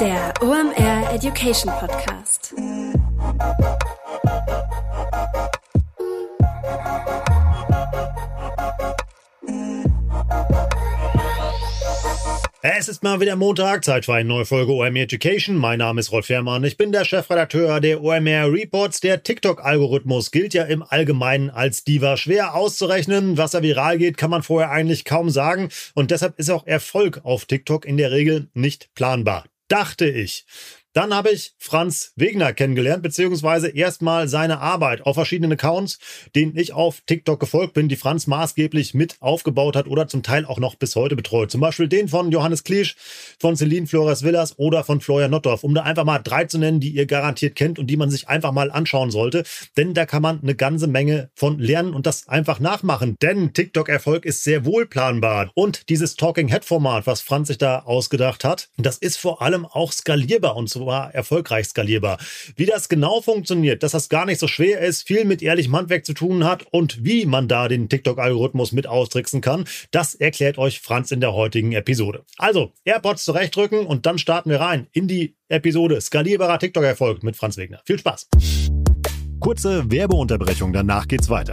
Der OMR Education Podcast. Es ist mal wieder Montag, Zeit für eine neue Folge OMR Education. Mein Name ist Rolf Fährmann, ich bin der Chefredakteur der OMR Reports. Der TikTok-Algorithmus gilt ja im Allgemeinen als Diva. Schwer auszurechnen, was da viral geht, kann man vorher eigentlich kaum sagen. Und deshalb ist auch Erfolg auf TikTok in der Regel nicht planbar. Dachte ich. Dann habe ich Franz Wegner kennengelernt, beziehungsweise erstmal seine Arbeit auf verschiedenen Accounts, denen ich auf TikTok gefolgt bin, die Franz maßgeblich mit aufgebaut hat oder zum Teil auch noch bis heute betreut. Zum Beispiel den von Johannes Kliesch, von Celine Flores Villas oder von Florian Nottorf, um da einfach mal drei zu nennen, die ihr garantiert kennt und die man sich einfach mal anschauen sollte. Denn da kann man eine ganze Menge von lernen und das einfach nachmachen. Denn TikTok-Erfolg ist sehr wohl planbar. Und dieses Talking Head-Format, was Franz sich da ausgedacht hat, das ist vor allem auch skalierbar und so war erfolgreich skalierbar. Wie das genau funktioniert, dass das gar nicht so schwer ist, viel mit ehrlichem Handwerk zu tun hat und wie man da den TikTok-Algorithmus mit austricksen kann, das erklärt euch Franz in der heutigen Episode. Also, AirPods zurechtdrücken und dann starten wir rein in die Episode Skalierbarer TikTok-Erfolg mit Franz Wegner. Viel Spaß! Kurze Werbeunterbrechung, danach geht's weiter.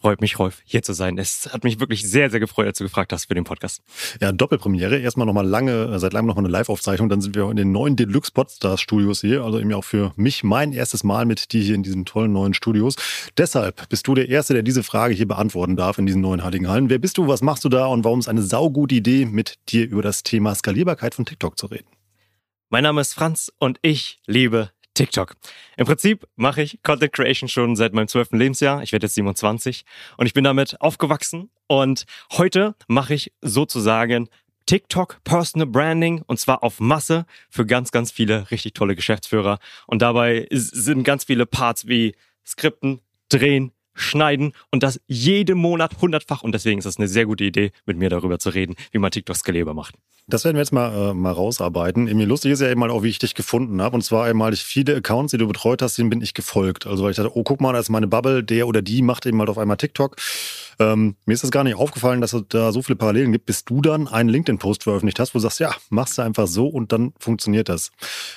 Freut mich, Rolf, hier zu sein. Es hat mich wirklich sehr, sehr gefreut, als du gefragt hast für den Podcast. Ja, Doppelpremiere. Erstmal nochmal lange, seit langem nochmal eine Live-Aufzeichnung. Dann sind wir in den neuen Deluxe Podstars Studios hier. Also eben auch für mich mein erstes Mal mit dir hier in diesen tollen neuen Studios. Deshalb bist du der Erste, der diese Frage hier beantworten darf in diesen neuen Heiligen Hallen. Wer bist du, was machst du da und warum ist eine saugute Idee, mit dir über das Thema Skalierbarkeit von TikTok zu reden? Mein Name ist Franz und ich liebe TikTok. Im Prinzip mache ich Content Creation schon seit meinem zwölften Lebensjahr. Ich werde jetzt 27 und ich bin damit aufgewachsen. Und heute mache ich sozusagen TikTok Personal Branding und zwar auf Masse für ganz, ganz viele richtig tolle Geschäftsführer. Und dabei sind ganz viele Parts wie Skripten, Drehen, schneiden und das jeden Monat hundertfach. Und deswegen ist es eine sehr gute Idee, mit mir darüber zu reden, wie man TikTok skalierbar macht. Das werden wir jetzt mal, äh, mal rausarbeiten. Irgendwie lustig ist ja eben mal auch, wie ich dich gefunden habe. Und zwar einmal viele Accounts, die du betreut hast, denen bin ich gefolgt. Also weil ich dachte, oh, guck mal, da ist meine Bubble, der oder die macht eben halt auf einmal TikTok. Ähm, mir ist das gar nicht aufgefallen, dass es da so viele Parallelen gibt, bis du dann einen LinkedIn-Post veröffentlicht hast, wo du sagst, ja, machst du einfach so und dann funktioniert das.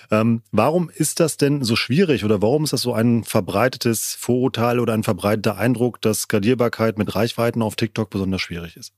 Ähm, warum ist das denn so schwierig oder warum ist das so ein verbreitetes Vorurteil oder ein verbreiteter Eindruck, dass Skalierbarkeit mit Reichweiten auf TikTok besonders schwierig ist?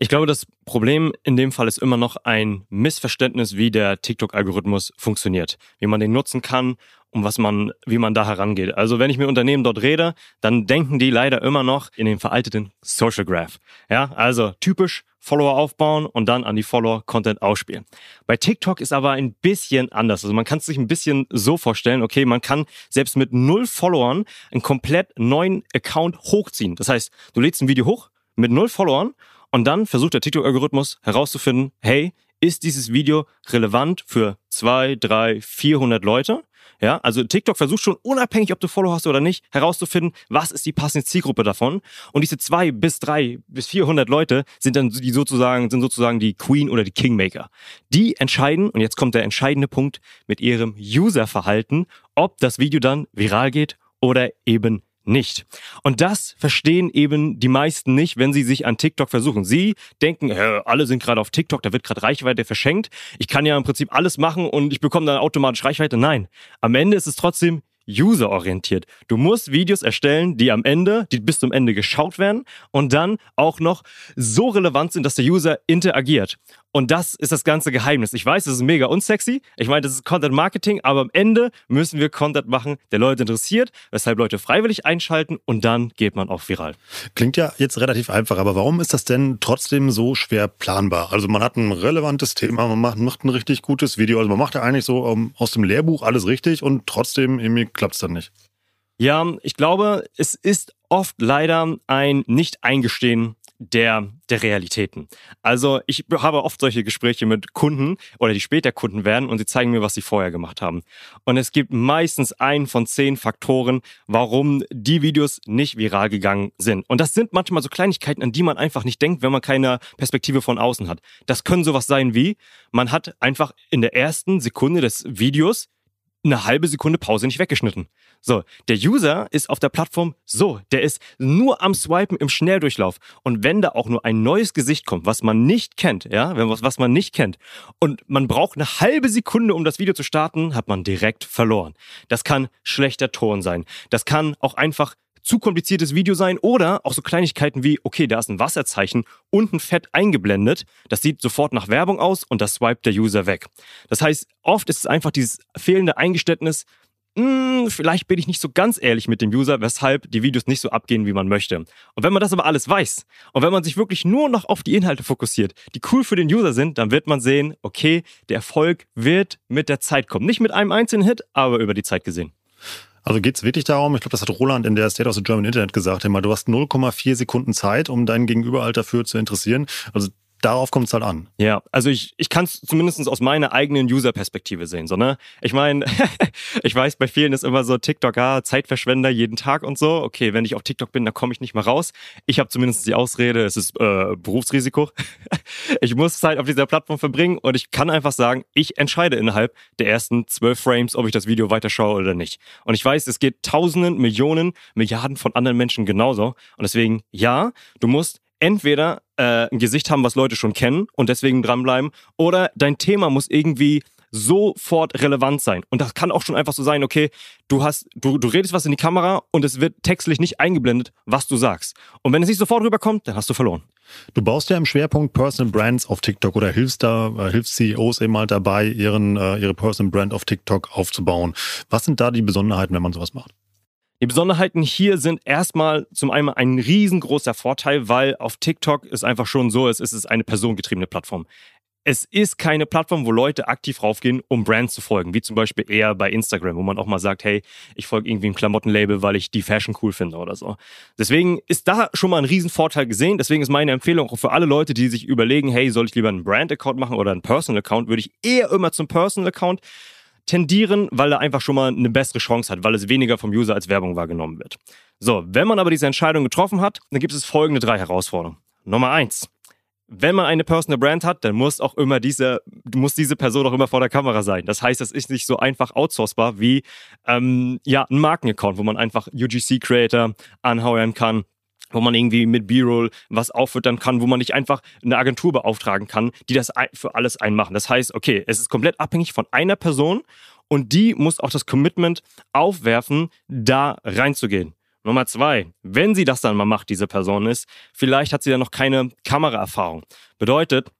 Ich glaube, das Problem in dem Fall ist immer noch ein Missverständnis, wie der TikTok-Algorithmus funktioniert, wie man den nutzen kann und was man, wie man da herangeht. Also wenn ich mit Unternehmen dort rede, dann denken die leider immer noch in den veralteten Social Graph. Ja, also typisch Follower aufbauen und dann an die Follower Content ausspielen. Bei TikTok ist aber ein bisschen anders. Also man kann es sich ein bisschen so vorstellen, okay, man kann selbst mit null Followern einen komplett neuen Account hochziehen. Das heißt, du lädst ein Video hoch mit null Followern und dann versucht der TikTok-Algorithmus herauszufinden, hey, ist dieses Video relevant für zwei, drei, vierhundert Leute? Ja, also TikTok versucht schon unabhängig, ob du Follow hast oder nicht, herauszufinden, was ist die passende Zielgruppe davon. Und diese zwei bis drei bis vierhundert Leute sind dann die sozusagen, sind sozusagen die Queen oder die Kingmaker. Die entscheiden, und jetzt kommt der entscheidende Punkt, mit ihrem Userverhalten, ob das Video dann viral geht oder eben nicht. Und das verstehen eben die meisten nicht, wenn sie sich an TikTok versuchen. Sie denken, äh, alle sind gerade auf TikTok, da wird gerade Reichweite verschenkt. Ich kann ja im Prinzip alles machen und ich bekomme dann automatisch Reichweite. Nein, am Ende ist es trotzdem userorientiert. Du musst Videos erstellen, die am Ende, die bis zum Ende geschaut werden und dann auch noch so relevant sind, dass der User interagiert. Und das ist das ganze Geheimnis. Ich weiß, es ist mega unsexy. Ich meine, das ist Content Marketing, aber am Ende müssen wir Content machen, der Leute interessiert, weshalb Leute freiwillig einschalten und dann geht man auch viral. Klingt ja jetzt relativ einfach, aber warum ist das denn trotzdem so schwer planbar? Also man hat ein relevantes Thema, man macht, macht ein richtig gutes Video, also man macht ja eigentlich so um, ähm, aus dem Lehrbuch alles richtig und trotzdem irgendwie klappt es dann nicht. Ja, ich glaube, es ist oft leider ein Nicht-Eingestehen der, der Realitäten. Also ich habe oft solche Gespräche mit Kunden oder die später Kunden werden und sie zeigen mir, was sie vorher gemacht haben. Und es gibt meistens einen von zehn Faktoren, warum die Videos nicht viral gegangen sind. Und das sind manchmal so Kleinigkeiten, an die man einfach nicht denkt, wenn man keine Perspektive von außen hat. Das können sowas sein wie, man hat einfach in der ersten Sekunde des Videos eine halbe Sekunde Pause nicht weggeschnitten. So, der User ist auf der Plattform so, der ist nur am Swipen im Schnelldurchlauf. Und wenn da auch nur ein neues Gesicht kommt, was man nicht kennt, ja, was, man nicht kennt, und man braucht eine halbe Sekunde, um das Video zu starten, hat man direkt verloren. Das kann schlechter Ton sein. Das kann auch einfach zu kompliziertes Video sein oder auch so Kleinigkeiten wie, okay, da ist ein Wasserzeichen unten fett eingeblendet, das sieht sofort nach Werbung aus und das swipet der User weg. Das heißt, oft ist es einfach dieses fehlende Eingeständnis, hm, vielleicht bin ich nicht so ganz ehrlich mit dem User, weshalb die Videos nicht so abgehen, wie man möchte. Und wenn man das aber alles weiß und wenn man sich wirklich nur noch auf die Inhalte fokussiert, die cool für den User sind, dann wird man sehen, okay, der Erfolg wird mit der Zeit kommen. Nicht mit einem einzelnen Hit, aber über die Zeit gesehen. Also geht es wirklich darum, ich glaube, das hat Roland in der State of the German Internet gesagt, immer, du hast 0,4 Sekunden Zeit, um deinen Gegenüber halt dafür zu interessieren. Also darauf kommt es halt an. Ja, also ich, ich kann es zumindest aus meiner eigenen User-Perspektive sehen. So, ne? Ich meine, ich weiß, bei vielen ist immer so TikTok, ah, Zeitverschwender jeden Tag und so. Okay, wenn ich auf TikTok bin, dann komme ich nicht mehr raus. Ich habe zumindest die Ausrede, es ist äh, Berufsrisiko. ich muss Zeit auf dieser Plattform verbringen und ich kann einfach sagen, ich entscheide innerhalb der ersten zwölf Frames, ob ich das Video weiterschaue oder nicht. Und ich weiß, es geht Tausenden, Millionen, Milliarden von anderen Menschen genauso. Und deswegen, ja, du musst entweder äh, ein Gesicht haben, was Leute schon kennen und deswegen dranbleiben, oder dein Thema muss irgendwie sofort relevant sein. Und das kann auch schon einfach so sein, okay, du hast, du, du redest was in die Kamera und es wird textlich nicht eingeblendet, was du sagst. Und wenn es nicht sofort rüberkommt, dann hast du verloren. Du baust ja im Schwerpunkt Personal Brands auf TikTok oder hilfst da, äh, hilfst CEOs eben halt dabei, ihren, äh, ihre Personal Brand auf TikTok aufzubauen. Was sind da die Besonderheiten, wenn man sowas macht? Die Besonderheiten hier sind erstmal zum einen ein riesengroßer Vorteil, weil auf TikTok es einfach schon so ist, es ist eine personengetriebene Plattform. Es ist keine Plattform, wo Leute aktiv raufgehen, um Brands zu folgen, wie zum Beispiel eher bei Instagram, wo man auch mal sagt, hey, ich folge irgendwie einem Klamottenlabel, weil ich die Fashion cool finde oder so. Deswegen ist da schon mal ein Riesenvorteil gesehen. Deswegen ist meine Empfehlung auch für alle Leute, die sich überlegen, hey, soll ich lieber einen Brand-Account machen oder einen Personal-Account, würde ich eher immer zum Personal-Account tendieren, weil er einfach schon mal eine bessere Chance hat, weil es weniger vom User als Werbung wahrgenommen wird. So, wenn man aber diese Entscheidung getroffen hat, dann gibt es folgende drei Herausforderungen. Nummer eins. Wenn man eine Personal Brand hat, dann muss auch immer diese, muss diese Person auch immer vor der Kamera sein. Das heißt, das ist nicht so einfach outsourcebar wie ähm, ja, ein Markenaccount, wo man einfach UGC-Creator anheuern kann wo man irgendwie mit B-Roll was auffüttern kann, wo man nicht einfach eine Agentur beauftragen kann, die das für alles einmachen. Das heißt, okay, es ist komplett abhängig von einer Person und die muss auch das Commitment aufwerfen, da reinzugehen. Nummer zwei, wenn sie das dann mal macht, diese Person ist, vielleicht hat sie dann noch keine Kameraerfahrung. Bedeutet,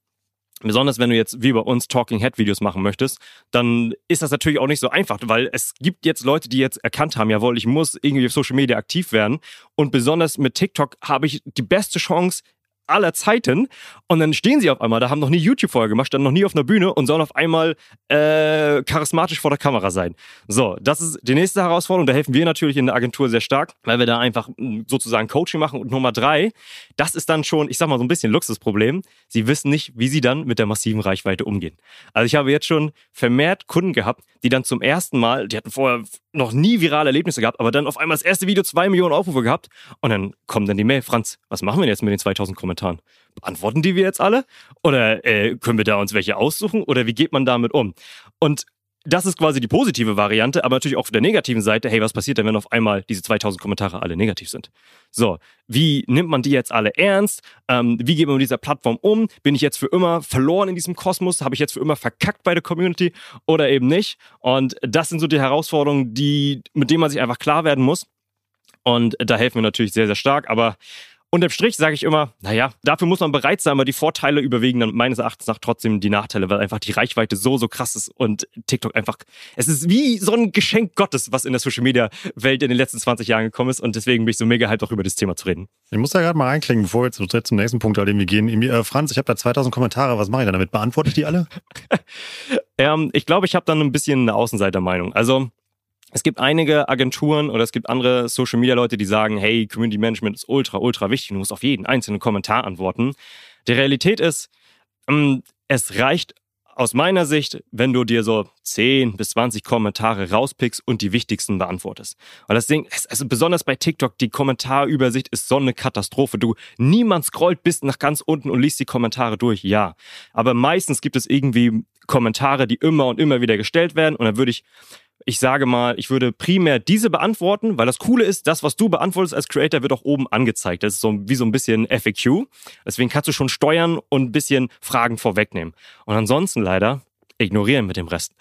Besonders wenn du jetzt wie bei uns Talking Head Videos machen möchtest, dann ist das natürlich auch nicht so einfach, weil es gibt jetzt Leute, die jetzt erkannt haben, jawohl, ich muss irgendwie auf Social Media aktiv werden. Und besonders mit TikTok habe ich die beste Chance, aller Zeiten. Und dann stehen sie auf einmal, da haben noch nie YouTube vorher gemacht, standen noch nie auf einer Bühne und sollen auf einmal äh, charismatisch vor der Kamera sein. So, das ist die nächste Herausforderung. Da helfen wir natürlich in der Agentur sehr stark, weil wir da einfach hm, sozusagen Coaching machen. Und Nummer drei, das ist dann schon, ich sag mal, so ein bisschen Luxusproblem. Sie wissen nicht, wie sie dann mit der massiven Reichweite umgehen. Also ich habe jetzt schon vermehrt Kunden gehabt, die dann zum ersten Mal, die hatten vorher noch nie virale Erlebnisse gehabt, aber dann auf einmal das erste Video zwei Millionen Aufrufe gehabt und dann kommt dann die Mail, Franz, was machen wir denn jetzt mit den 2000 Kommentaren? Beantworten die wir jetzt alle? Oder äh, können wir da uns welche aussuchen? Oder wie geht man damit um? Und das ist quasi die positive Variante, aber natürlich auch auf der negativen Seite, hey, was passiert denn, wenn auf einmal diese 2000 Kommentare alle negativ sind? So, wie nimmt man die jetzt alle ernst? Ähm, wie geht man mit dieser Plattform um? Bin ich jetzt für immer verloren in diesem Kosmos? Habe ich jetzt für immer verkackt bei der Community oder eben nicht? Und das sind so die Herausforderungen, die, mit denen man sich einfach klar werden muss. Und da helfen wir natürlich sehr, sehr stark. Aber Unterm Strich sage ich immer, naja, dafür muss man bereit sein, aber die Vorteile überwiegen dann meines Erachtens nach trotzdem die Nachteile, weil einfach die Reichweite so, so krass ist und TikTok einfach, es ist wie so ein Geschenk Gottes, was in der Social Media Welt in den letzten 20 Jahren gekommen ist und deswegen bin ich so mega hyped auch über das Thema zu reden. Ich muss da gerade mal reinklicken, bevor wir jetzt zum nächsten Punkt halt irgendwie gehen. Äh, Franz, ich habe da 2000 Kommentare, was mache ich da damit? Beantworte ich die alle? ähm, ich glaube, ich habe dann ein bisschen eine Außenseitermeinung. Also es gibt einige Agenturen oder es gibt andere Social Media Leute, die sagen, hey, Community Management ist ultra, ultra wichtig. Du musst auf jeden einzelnen Kommentar antworten. Die Realität ist, ähm, es reicht aus meiner Sicht, wenn du dir so 10 bis 20 Kommentare rauspickst und die wichtigsten beantwortest. Weil das Ding, also besonders bei TikTok, die Kommentarübersicht ist so eine Katastrophe. Du, niemand scrollt bis nach ganz unten und liest die Kommentare durch, ja. Aber meistens gibt es irgendwie Kommentare, die immer und immer wieder gestellt werden und dann würde ich ich sage mal, ich würde primär diese beantworten, weil das Coole ist, das, was du beantwortest als Creator, wird auch oben angezeigt. Das ist so wie so ein bisschen FAQ. Deswegen kannst du schon steuern und ein bisschen Fragen vorwegnehmen. Und ansonsten leider ignorieren mit dem Rest.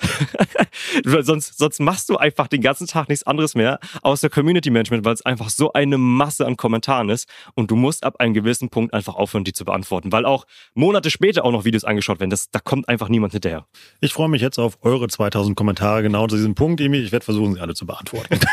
sonst, sonst machst du einfach den ganzen Tag nichts anderes mehr außer Community Management, weil es einfach so eine Masse an Kommentaren ist und du musst ab einem gewissen Punkt einfach aufhören, die zu beantworten, weil auch Monate später auch noch Videos angeschaut werden. Das, da kommt einfach niemand hinterher. Ich freue mich jetzt auf eure 2000 Kommentare genau zu diesem Punkt, Emi. Ich werde versuchen, sie alle zu beantworten.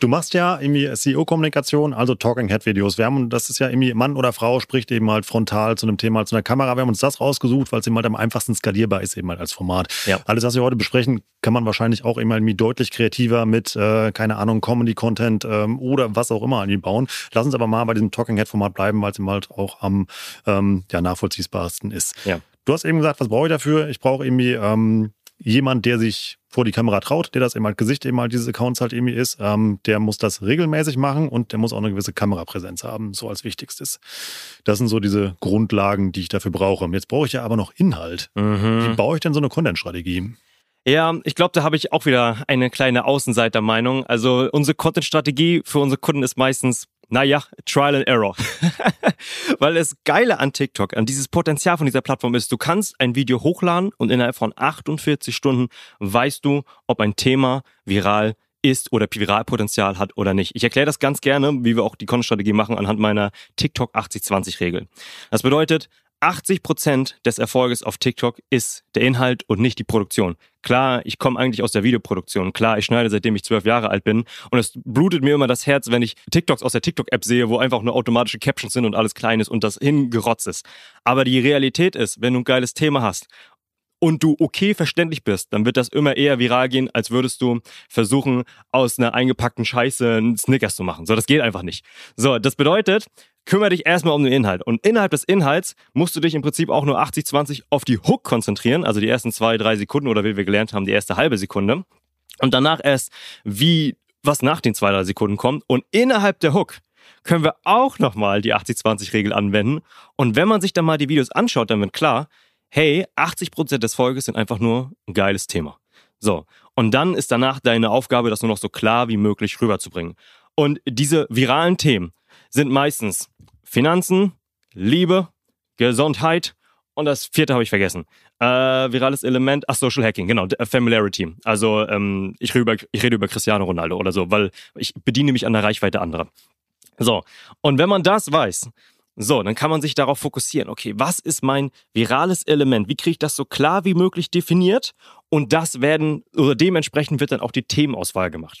Du machst ja irgendwie SEO-Kommunikation, also Talking Head Videos. Wir haben, das ist ja irgendwie Mann oder Frau spricht eben halt frontal zu einem Thema, zu einer Kamera. Wir haben uns das rausgesucht, weil es eben halt am einfachsten skalierbar ist, eben halt als Format. Ja. Alles, was wir heute besprechen, kann man wahrscheinlich auch eben halt irgendwie deutlich kreativer mit, äh, keine Ahnung, Comedy-Content ähm, oder was auch immer irgendwie bauen. Lass uns aber mal bei diesem Talking Head-Format bleiben, weil es eben halt auch am ähm, ja, nachvollziehbarsten ist. Ja. Du hast eben gesagt, was brauche ich dafür? Ich brauche irgendwie ähm, jemand, der sich vor die Kamera traut, der das eben halt Gesicht eben halt dieses Accounts halt irgendwie ist, ähm, der muss das regelmäßig machen und der muss auch eine gewisse Kamerapräsenz haben, so als wichtigstes. Das sind so diese Grundlagen, die ich dafür brauche. Jetzt brauche ich ja aber noch Inhalt. Mhm. Wie baue ich denn so eine Content-Strategie? Ja, ich glaube, da habe ich auch wieder eine kleine Außenseitermeinung. Also unsere Content-Strategie für unsere Kunden ist meistens naja, Trial and Error. Weil das Geile an TikTok, an dieses Potenzial von dieser Plattform ist, du kannst ein Video hochladen und innerhalb von 48 Stunden weißt du, ob ein Thema viral ist oder Viralpotenzial hat oder nicht. Ich erkläre das ganz gerne, wie wir auch die Content-Strategie machen, anhand meiner TikTok 80-20-Regel. Das bedeutet, 80 Prozent des Erfolges auf TikTok ist der Inhalt und nicht die Produktion. Klar, ich komme eigentlich aus der Videoproduktion. Klar, ich schneide seitdem ich zwölf Jahre alt bin. Und es blutet mir immer das Herz, wenn ich TikToks aus der TikTok-App sehe, wo einfach nur automatische Captions sind und alles klein ist und das hingerotzt ist. Aber die Realität ist, wenn du ein geiles Thema hast und du okay verständlich bist, dann wird das immer eher viral gehen, als würdest du versuchen, aus einer eingepackten Scheiße einen Snickers zu machen. So, das geht einfach nicht. So, das bedeutet, kümmere dich erstmal um den Inhalt. Und innerhalb des Inhalts musst du dich im Prinzip auch nur 80-20 auf die Hook konzentrieren, also die ersten zwei, drei Sekunden oder wie wir gelernt haben, die erste halbe Sekunde. Und danach erst, wie, was nach den zwei, drei Sekunden kommt. Und innerhalb der Hook können wir auch nochmal die 80-20-Regel anwenden. Und wenn man sich dann mal die Videos anschaut, dann wird klar, hey, 80% des Folges sind einfach nur ein geiles Thema. So. Und dann ist danach deine Aufgabe, das nur noch so klar wie möglich rüberzubringen. Und diese viralen Themen sind meistens Finanzen, Liebe, Gesundheit und das vierte habe ich vergessen. Äh, virales Element, ach, Social Hacking, genau, Familiarity. Also ähm, ich, rede über, ich rede über Cristiano Ronaldo oder so, weil ich bediene mich an der Reichweite anderer. So, und wenn man das weiß, so, dann kann man sich darauf fokussieren. Okay, was ist mein virales Element? Wie kriege ich das so klar wie möglich definiert? Und das werden, oder dementsprechend wird dann auch die Themenauswahl gemacht.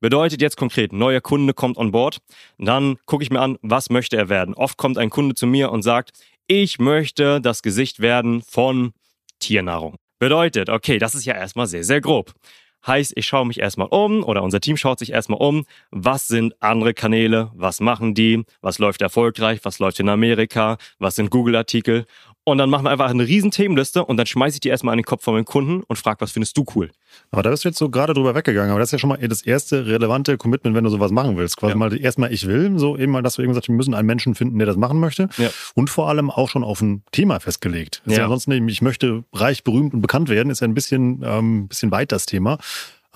Bedeutet jetzt konkret, neuer Kunde kommt on board, dann gucke ich mir an, was möchte er werden. Oft kommt ein Kunde zu mir und sagt, ich möchte das Gesicht werden von Tiernahrung. Bedeutet, okay, das ist ja erstmal sehr, sehr grob. Heißt, ich schaue mich erstmal um oder unser Team schaut sich erstmal um, was sind andere Kanäle, was machen die, was läuft erfolgreich, was läuft in Amerika, was sind Google-Artikel und dann machen wir einfach eine riesen Themenliste und dann schmeiße ich die erstmal an den Kopf von meinem Kunden und frage, was findest du cool? Aber da bist du jetzt so gerade drüber weggegangen. Aber das ist ja schon mal das erste relevante Commitment, wenn du sowas machen willst. Quasi ja. mal erstmal ich will, so eben mal, dass du eben gesagt wir müssen einen Menschen finden, der das machen möchte. Ja. Und vor allem auch schon auf ein Thema festgelegt. Ja. ja ansonsten, ich möchte reich, berühmt und bekannt werden, ist ja ein bisschen, ähm, bisschen weit das Thema.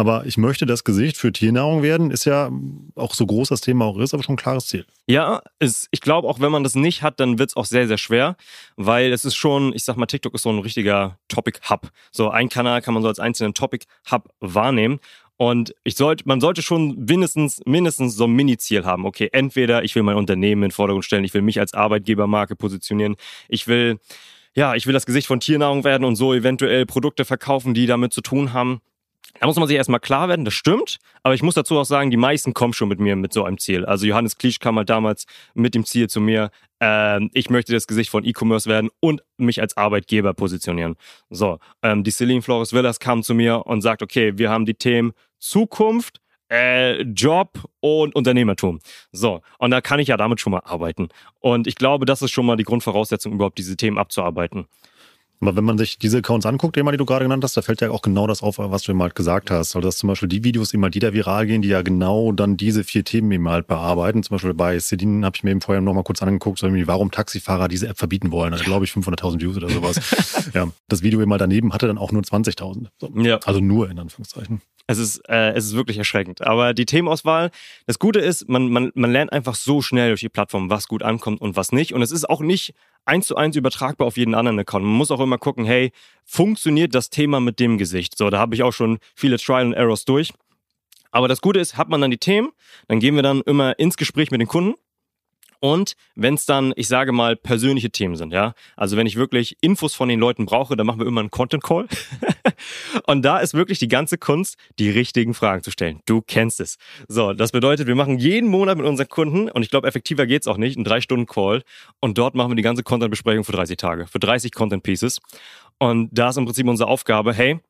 Aber ich möchte das Gesicht für Tiernahrung werden, ist ja auch so groß das Thema auch ist, aber schon ein klares Ziel. Ja, ist, ich glaube, auch wenn man das nicht hat, dann wird es auch sehr, sehr schwer, weil es ist schon, ich sag mal, TikTok ist so ein richtiger Topic-Hub. So ein Kanal kann man so als einzelnen Topic-Hub wahrnehmen. Und ich sollte, man sollte schon mindestens, mindestens so ein Mini-Ziel haben. Okay, entweder ich will mein Unternehmen in den Vordergrund stellen, ich will mich als Arbeitgebermarke positionieren, ich will, ja, ich will das Gesicht von Tiernahrung werden und so eventuell Produkte verkaufen, die damit zu tun haben. Da muss man sich erstmal klar werden, das stimmt, aber ich muss dazu auch sagen, die meisten kommen schon mit mir mit so einem Ziel. Also Johannes Kliesch kam halt damals mit dem Ziel zu mir, äh, ich möchte das Gesicht von E-Commerce werden und mich als Arbeitgeber positionieren. So, ähm, die Celine Flores Villas kam zu mir und sagt, okay, wir haben die Themen Zukunft, äh, Job und Unternehmertum. So, und da kann ich ja damit schon mal arbeiten. Und ich glaube, das ist schon mal die Grundvoraussetzung, überhaupt diese Themen abzuarbeiten. Aber wenn man sich diese Accounts anguckt, die du gerade genannt hast, da fällt ja auch genau das auf, was du eben halt gesagt hast. Also dass zum Beispiel die Videos immer die da viral gehen, die ja genau dann diese vier Themen eben halt bearbeiten. Zum Beispiel bei Celine habe ich mir eben vorher noch mal kurz angeguckt, so warum Taxifahrer diese App verbieten wollen. Also glaube ich 500.000 Views oder sowas. ja, das Video eben mal daneben hatte dann auch nur 20.000. So. Ja. Also nur in Anführungszeichen. Es ist, äh, es ist wirklich erschreckend. Aber die Themenauswahl, das Gute ist, man, man, man lernt einfach so schnell durch die Plattform, was gut ankommt und was nicht. Und es ist auch nicht eins zu eins übertragbar auf jeden anderen Account. Man muss auch immer gucken, hey, funktioniert das Thema mit dem Gesicht? So, da habe ich auch schon viele Trial and Errors durch. Aber das Gute ist, hat man dann die Themen, dann gehen wir dann immer ins Gespräch mit den Kunden und wenn es dann, ich sage mal, persönliche Themen sind, ja, also wenn ich wirklich Infos von den Leuten brauche, dann machen wir immer einen Content Call. und da ist wirklich die ganze Kunst, die richtigen Fragen zu stellen. Du kennst es. So, das bedeutet, wir machen jeden Monat mit unseren Kunden, und ich glaube, effektiver geht's auch nicht, einen drei Stunden Call. Und dort machen wir die ganze Content-Besprechung für 30 Tage, für 30 Content Pieces. Und da ist im Prinzip unsere Aufgabe, hey,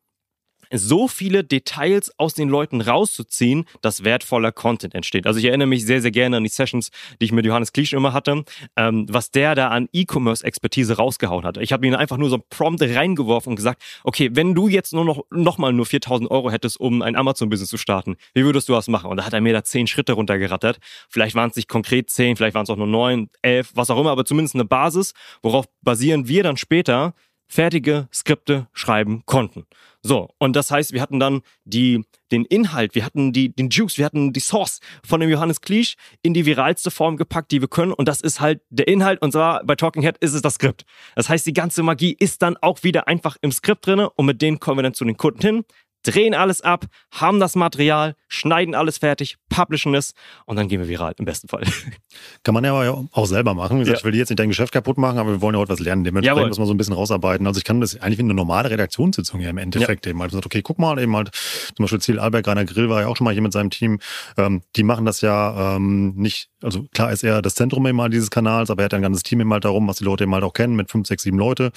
so viele Details aus den Leuten rauszuziehen, dass wertvoller Content entsteht. Also ich erinnere mich sehr, sehr gerne an die Sessions, die ich mit Johannes Kliesch immer hatte, ähm, was der da an E-Commerce-Expertise rausgehauen hat. Ich habe ihn einfach nur so Prompt reingeworfen und gesagt, okay, wenn du jetzt nur noch, noch mal nur 4000 Euro hättest, um ein Amazon-Business zu starten, wie würdest du das machen? Und da hat er mir da zehn Schritte runtergerattert. Vielleicht waren es nicht konkret zehn, vielleicht waren es auch nur neun, elf, was auch immer, aber zumindest eine Basis, worauf basieren wir dann später fertige Skripte schreiben konnten. So, und das heißt, wir hatten dann die, den Inhalt, wir hatten die, den Juice, wir hatten die Source von dem Johannes Kliesch in die viralste Form gepackt, die wir können. Und das ist halt der Inhalt. Und zwar bei Talking Head ist es das Skript. Das heißt, die ganze Magie ist dann auch wieder einfach im Skript drinne und mit denen kommen wir dann zu den Kunden hin, drehen alles ab, haben das Material, schneiden alles fertig, publishen es und dann gehen wir viral im besten Fall. Kann man ja auch selber machen. Wie gesagt, ja. ich will jetzt nicht dein Geschäft kaputt machen, aber wir wollen ja heute was lernen. Dementsprechend Jawohl. muss man so ein bisschen rausarbeiten. Also ich kann das eigentlich wie eine normale Redaktionssitzung ja im Endeffekt ja. eben halt. Okay, guck mal eben halt, zum Beispiel Ziel Albert Greiner Grill war ja auch schon mal hier mit seinem Team. Ähm, die machen das ja ähm, nicht, also klar ist er das Zentrum eben halt dieses Kanals, aber er hat ein ganzes Team eben halt darum, was die Leute eben halt auch kennen, mit fünf, sechs, sieben Leute,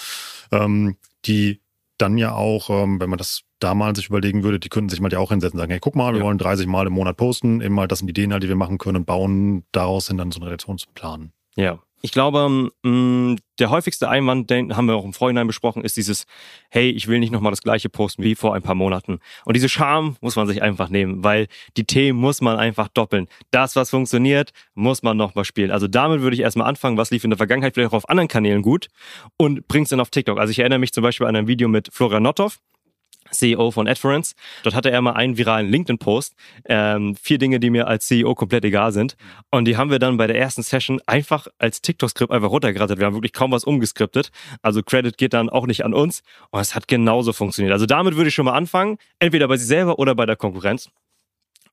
ähm, die dann ja auch, ähm, wenn man das damals sich überlegen würde, die könnten sich mal ja auch hinsetzen und sagen, hey, guck mal, wir ja. wollen 30 Mal im Monat posten, eben mal, das sind Ideen halt, die wir machen können und bauen daraus hin dann so eine Redaktionsplan. Ja, ich glaube, mh, mm, der häufigste Einwand, den haben wir auch im Vorhinein besprochen, ist dieses, hey, ich will nicht nochmal das gleiche posten wie vor ein paar Monaten. Und diese Scham muss man sich einfach nehmen, weil die Themen muss man einfach doppeln. Das, was funktioniert, muss man nochmal spielen. Also damit würde ich erstmal anfangen, was lief in der Vergangenheit vielleicht auch auf anderen Kanälen gut und bring's dann auf TikTok. Also ich erinnere mich zum Beispiel an ein Video mit Florian Nottoff, CEO von Adference. Dort hatte er mal einen viralen LinkedIn-Post. Ähm, vier Dinge, die mir als CEO komplett egal sind. Und die haben wir dann bei der ersten Session einfach als TikTok-Skript einfach runtergerattet. Wir haben wirklich kaum was umgeskriptet. Also Credit geht dann auch nicht an uns. Und es hat genauso funktioniert. Also damit würde ich schon mal anfangen. Entweder bei sich selber oder bei der Konkurrenz.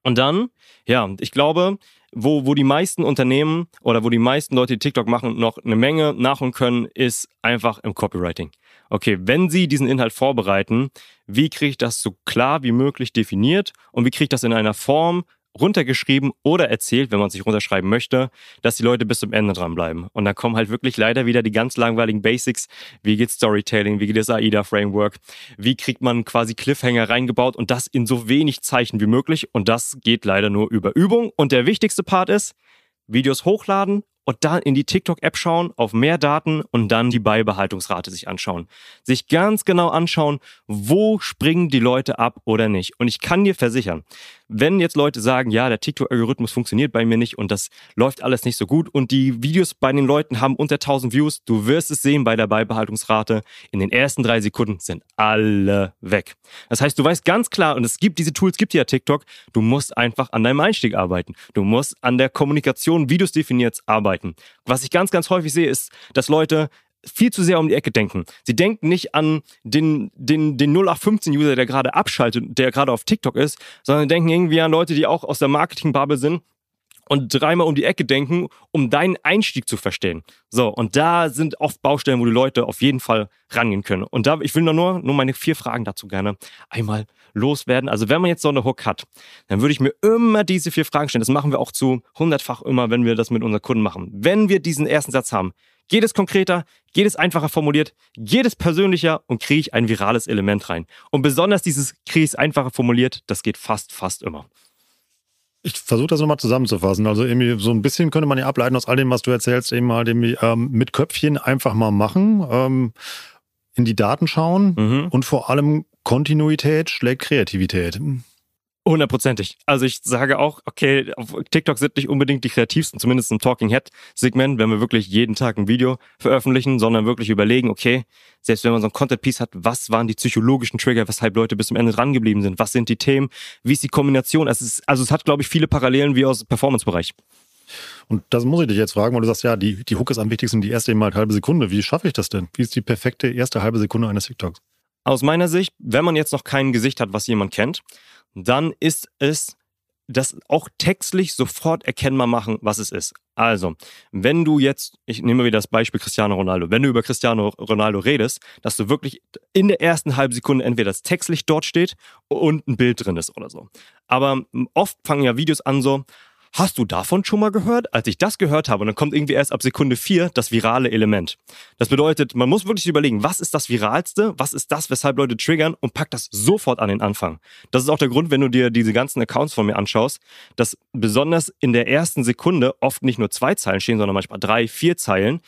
Und dann, ja, ich glaube, wo, wo die meisten Unternehmen oder wo die meisten Leute, die TikTok machen, noch eine Menge nachholen können, ist einfach im Copywriting okay, wenn Sie diesen Inhalt vorbereiten, wie kriege ich das so klar wie möglich definiert und wie kriege ich das in einer Form runtergeschrieben oder erzählt, wenn man sich runterschreiben möchte, dass die Leute bis zum Ende dranbleiben. Und dann kommen halt wirklich leider wieder die ganz langweiligen Basics. Wie geht Storytelling? Wie geht das AIDA-Framework? Wie kriegt man quasi Cliffhanger reingebaut und das in so wenig Zeichen wie möglich? Und das geht leider nur über Übung. Und der wichtigste Part ist, Videos hochladen und dann in die TikTok-App schauen, auf mehr Daten und dann die Beibehaltungsrate sich anschauen. Sich ganz genau anschauen, wo springen die Leute ab oder nicht. Und ich kann dir versichern, wenn jetzt Leute sagen, ja, der TikTok-Algorithmus funktioniert bei mir nicht und das läuft alles nicht so gut und die Videos bei den Leuten haben unter 1000 Views, du wirst es sehen bei der Beibehaltungsrate, in den ersten drei Sekunden sind alle weg. Das heißt, du weißt ganz klar, und es gibt diese Tools, gibt ja TikTok, du musst einfach an deinem Einstieg arbeiten. Du musst an der Kommunikation, wie du es definierst, arbeiten. Was ich ganz, ganz häufig sehe, ist, dass Leute viel zu sehr um die Ecke denken. Sie denken nicht an den, den, den 0815-User, der gerade abschaltet, der gerade auf TikTok ist, sondern denken irgendwie an Leute, die auch aus der Marketingbubble sind und dreimal um die Ecke denken, um deinen Einstieg zu verstehen. So, und da sind oft Baustellen, wo die Leute auf jeden Fall rangehen können. Und da, ich will nur, nur meine vier Fragen dazu gerne einmal loswerden. Also wenn man jetzt so eine Hook hat, dann würde ich mir immer diese vier Fragen stellen. Das machen wir auch zu hundertfach immer, wenn wir das mit unseren Kunden machen. Wenn wir diesen ersten Satz haben, geht es konkreter, geht es einfacher formuliert, geht es persönlicher und kriege ich ein virales Element rein. Und besonders dieses kriege ich es einfacher formuliert, das geht fast, fast immer. Ich versuche das nochmal zusammenzufassen. Also irgendwie so ein bisschen könnte man ja ableiten aus all dem, was du erzählst, eben halt irgendwie ähm, mit Köpfchen einfach mal machen, ähm, in die Daten schauen mhm. und vor allem Kontinuität schlägt Kreativität. Hundertprozentig. Also ich sage auch, okay, auf TikTok sind nicht unbedingt die kreativsten, zumindest im Talking Head Segment, wenn wir wirklich jeden Tag ein Video veröffentlichen, sondern wirklich überlegen, okay, selbst wenn man so ein Content Piece hat, was waren die psychologischen Trigger, weshalb Leute bis zum Ende dran geblieben sind? Was sind die Themen? Wie ist die Kombination? Also es, ist, also es hat, glaube ich, viele Parallelen wie aus Performance-Bereich. Und das muss ich dich jetzt fragen, weil du sagst, ja, die, die Hook ist am wichtigsten, die erste mal halbe Sekunde. Wie schaffe ich das denn? Wie ist die perfekte erste halbe Sekunde eines TikToks? Aus meiner Sicht, wenn man jetzt noch kein Gesicht hat, was jemand kennt, dann ist es das auch textlich sofort erkennbar machen, was es ist. Also, wenn du jetzt, ich nehme wieder das Beispiel Cristiano Ronaldo, wenn du über Cristiano Ronaldo redest, dass du wirklich in der ersten halben Sekunde entweder das textlich dort steht und ein Bild drin ist oder so. Aber oft fangen ja Videos an so, Hast du davon schon mal gehört? Als ich das gehört habe, und dann kommt irgendwie erst ab Sekunde vier das virale Element. Das bedeutet, man muss wirklich überlegen, was ist das Viralste, was ist das, weshalb Leute triggern und packt das sofort an den Anfang. Das ist auch der Grund, wenn du dir diese ganzen Accounts von mir anschaust, dass besonders in der ersten Sekunde oft nicht nur zwei Zeilen stehen, sondern manchmal drei, vier Zeilen,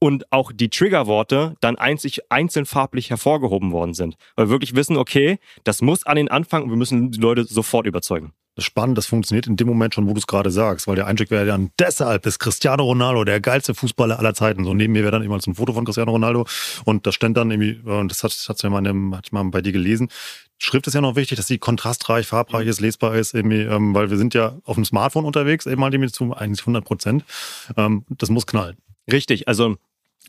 und auch die Triggerworte dann einzig einzeln farblich hervorgehoben worden sind. Weil wir wirklich wissen, okay, das muss an den Anfang und wir müssen die Leute sofort überzeugen. Das ist spannend, das funktioniert in dem Moment schon, wo du es gerade sagst, weil der Einstieg wäre dann, deshalb ist Cristiano Ronaldo der geilste Fußballer aller Zeiten. So neben mir wäre dann immer so ein Foto von Cristiano Ronaldo und da stand dann irgendwie, und das hat, das hat's ja mal, in hat mal bei dir gelesen, Schrift ist ja noch wichtig, dass sie kontrastreich, farbreich ist, lesbar ist, irgendwie, ähm, weil wir sind ja auf dem Smartphone unterwegs, eben halt irgendwie zu eigentlich 100 Prozent. Ähm, das muss knallen. Richtig, also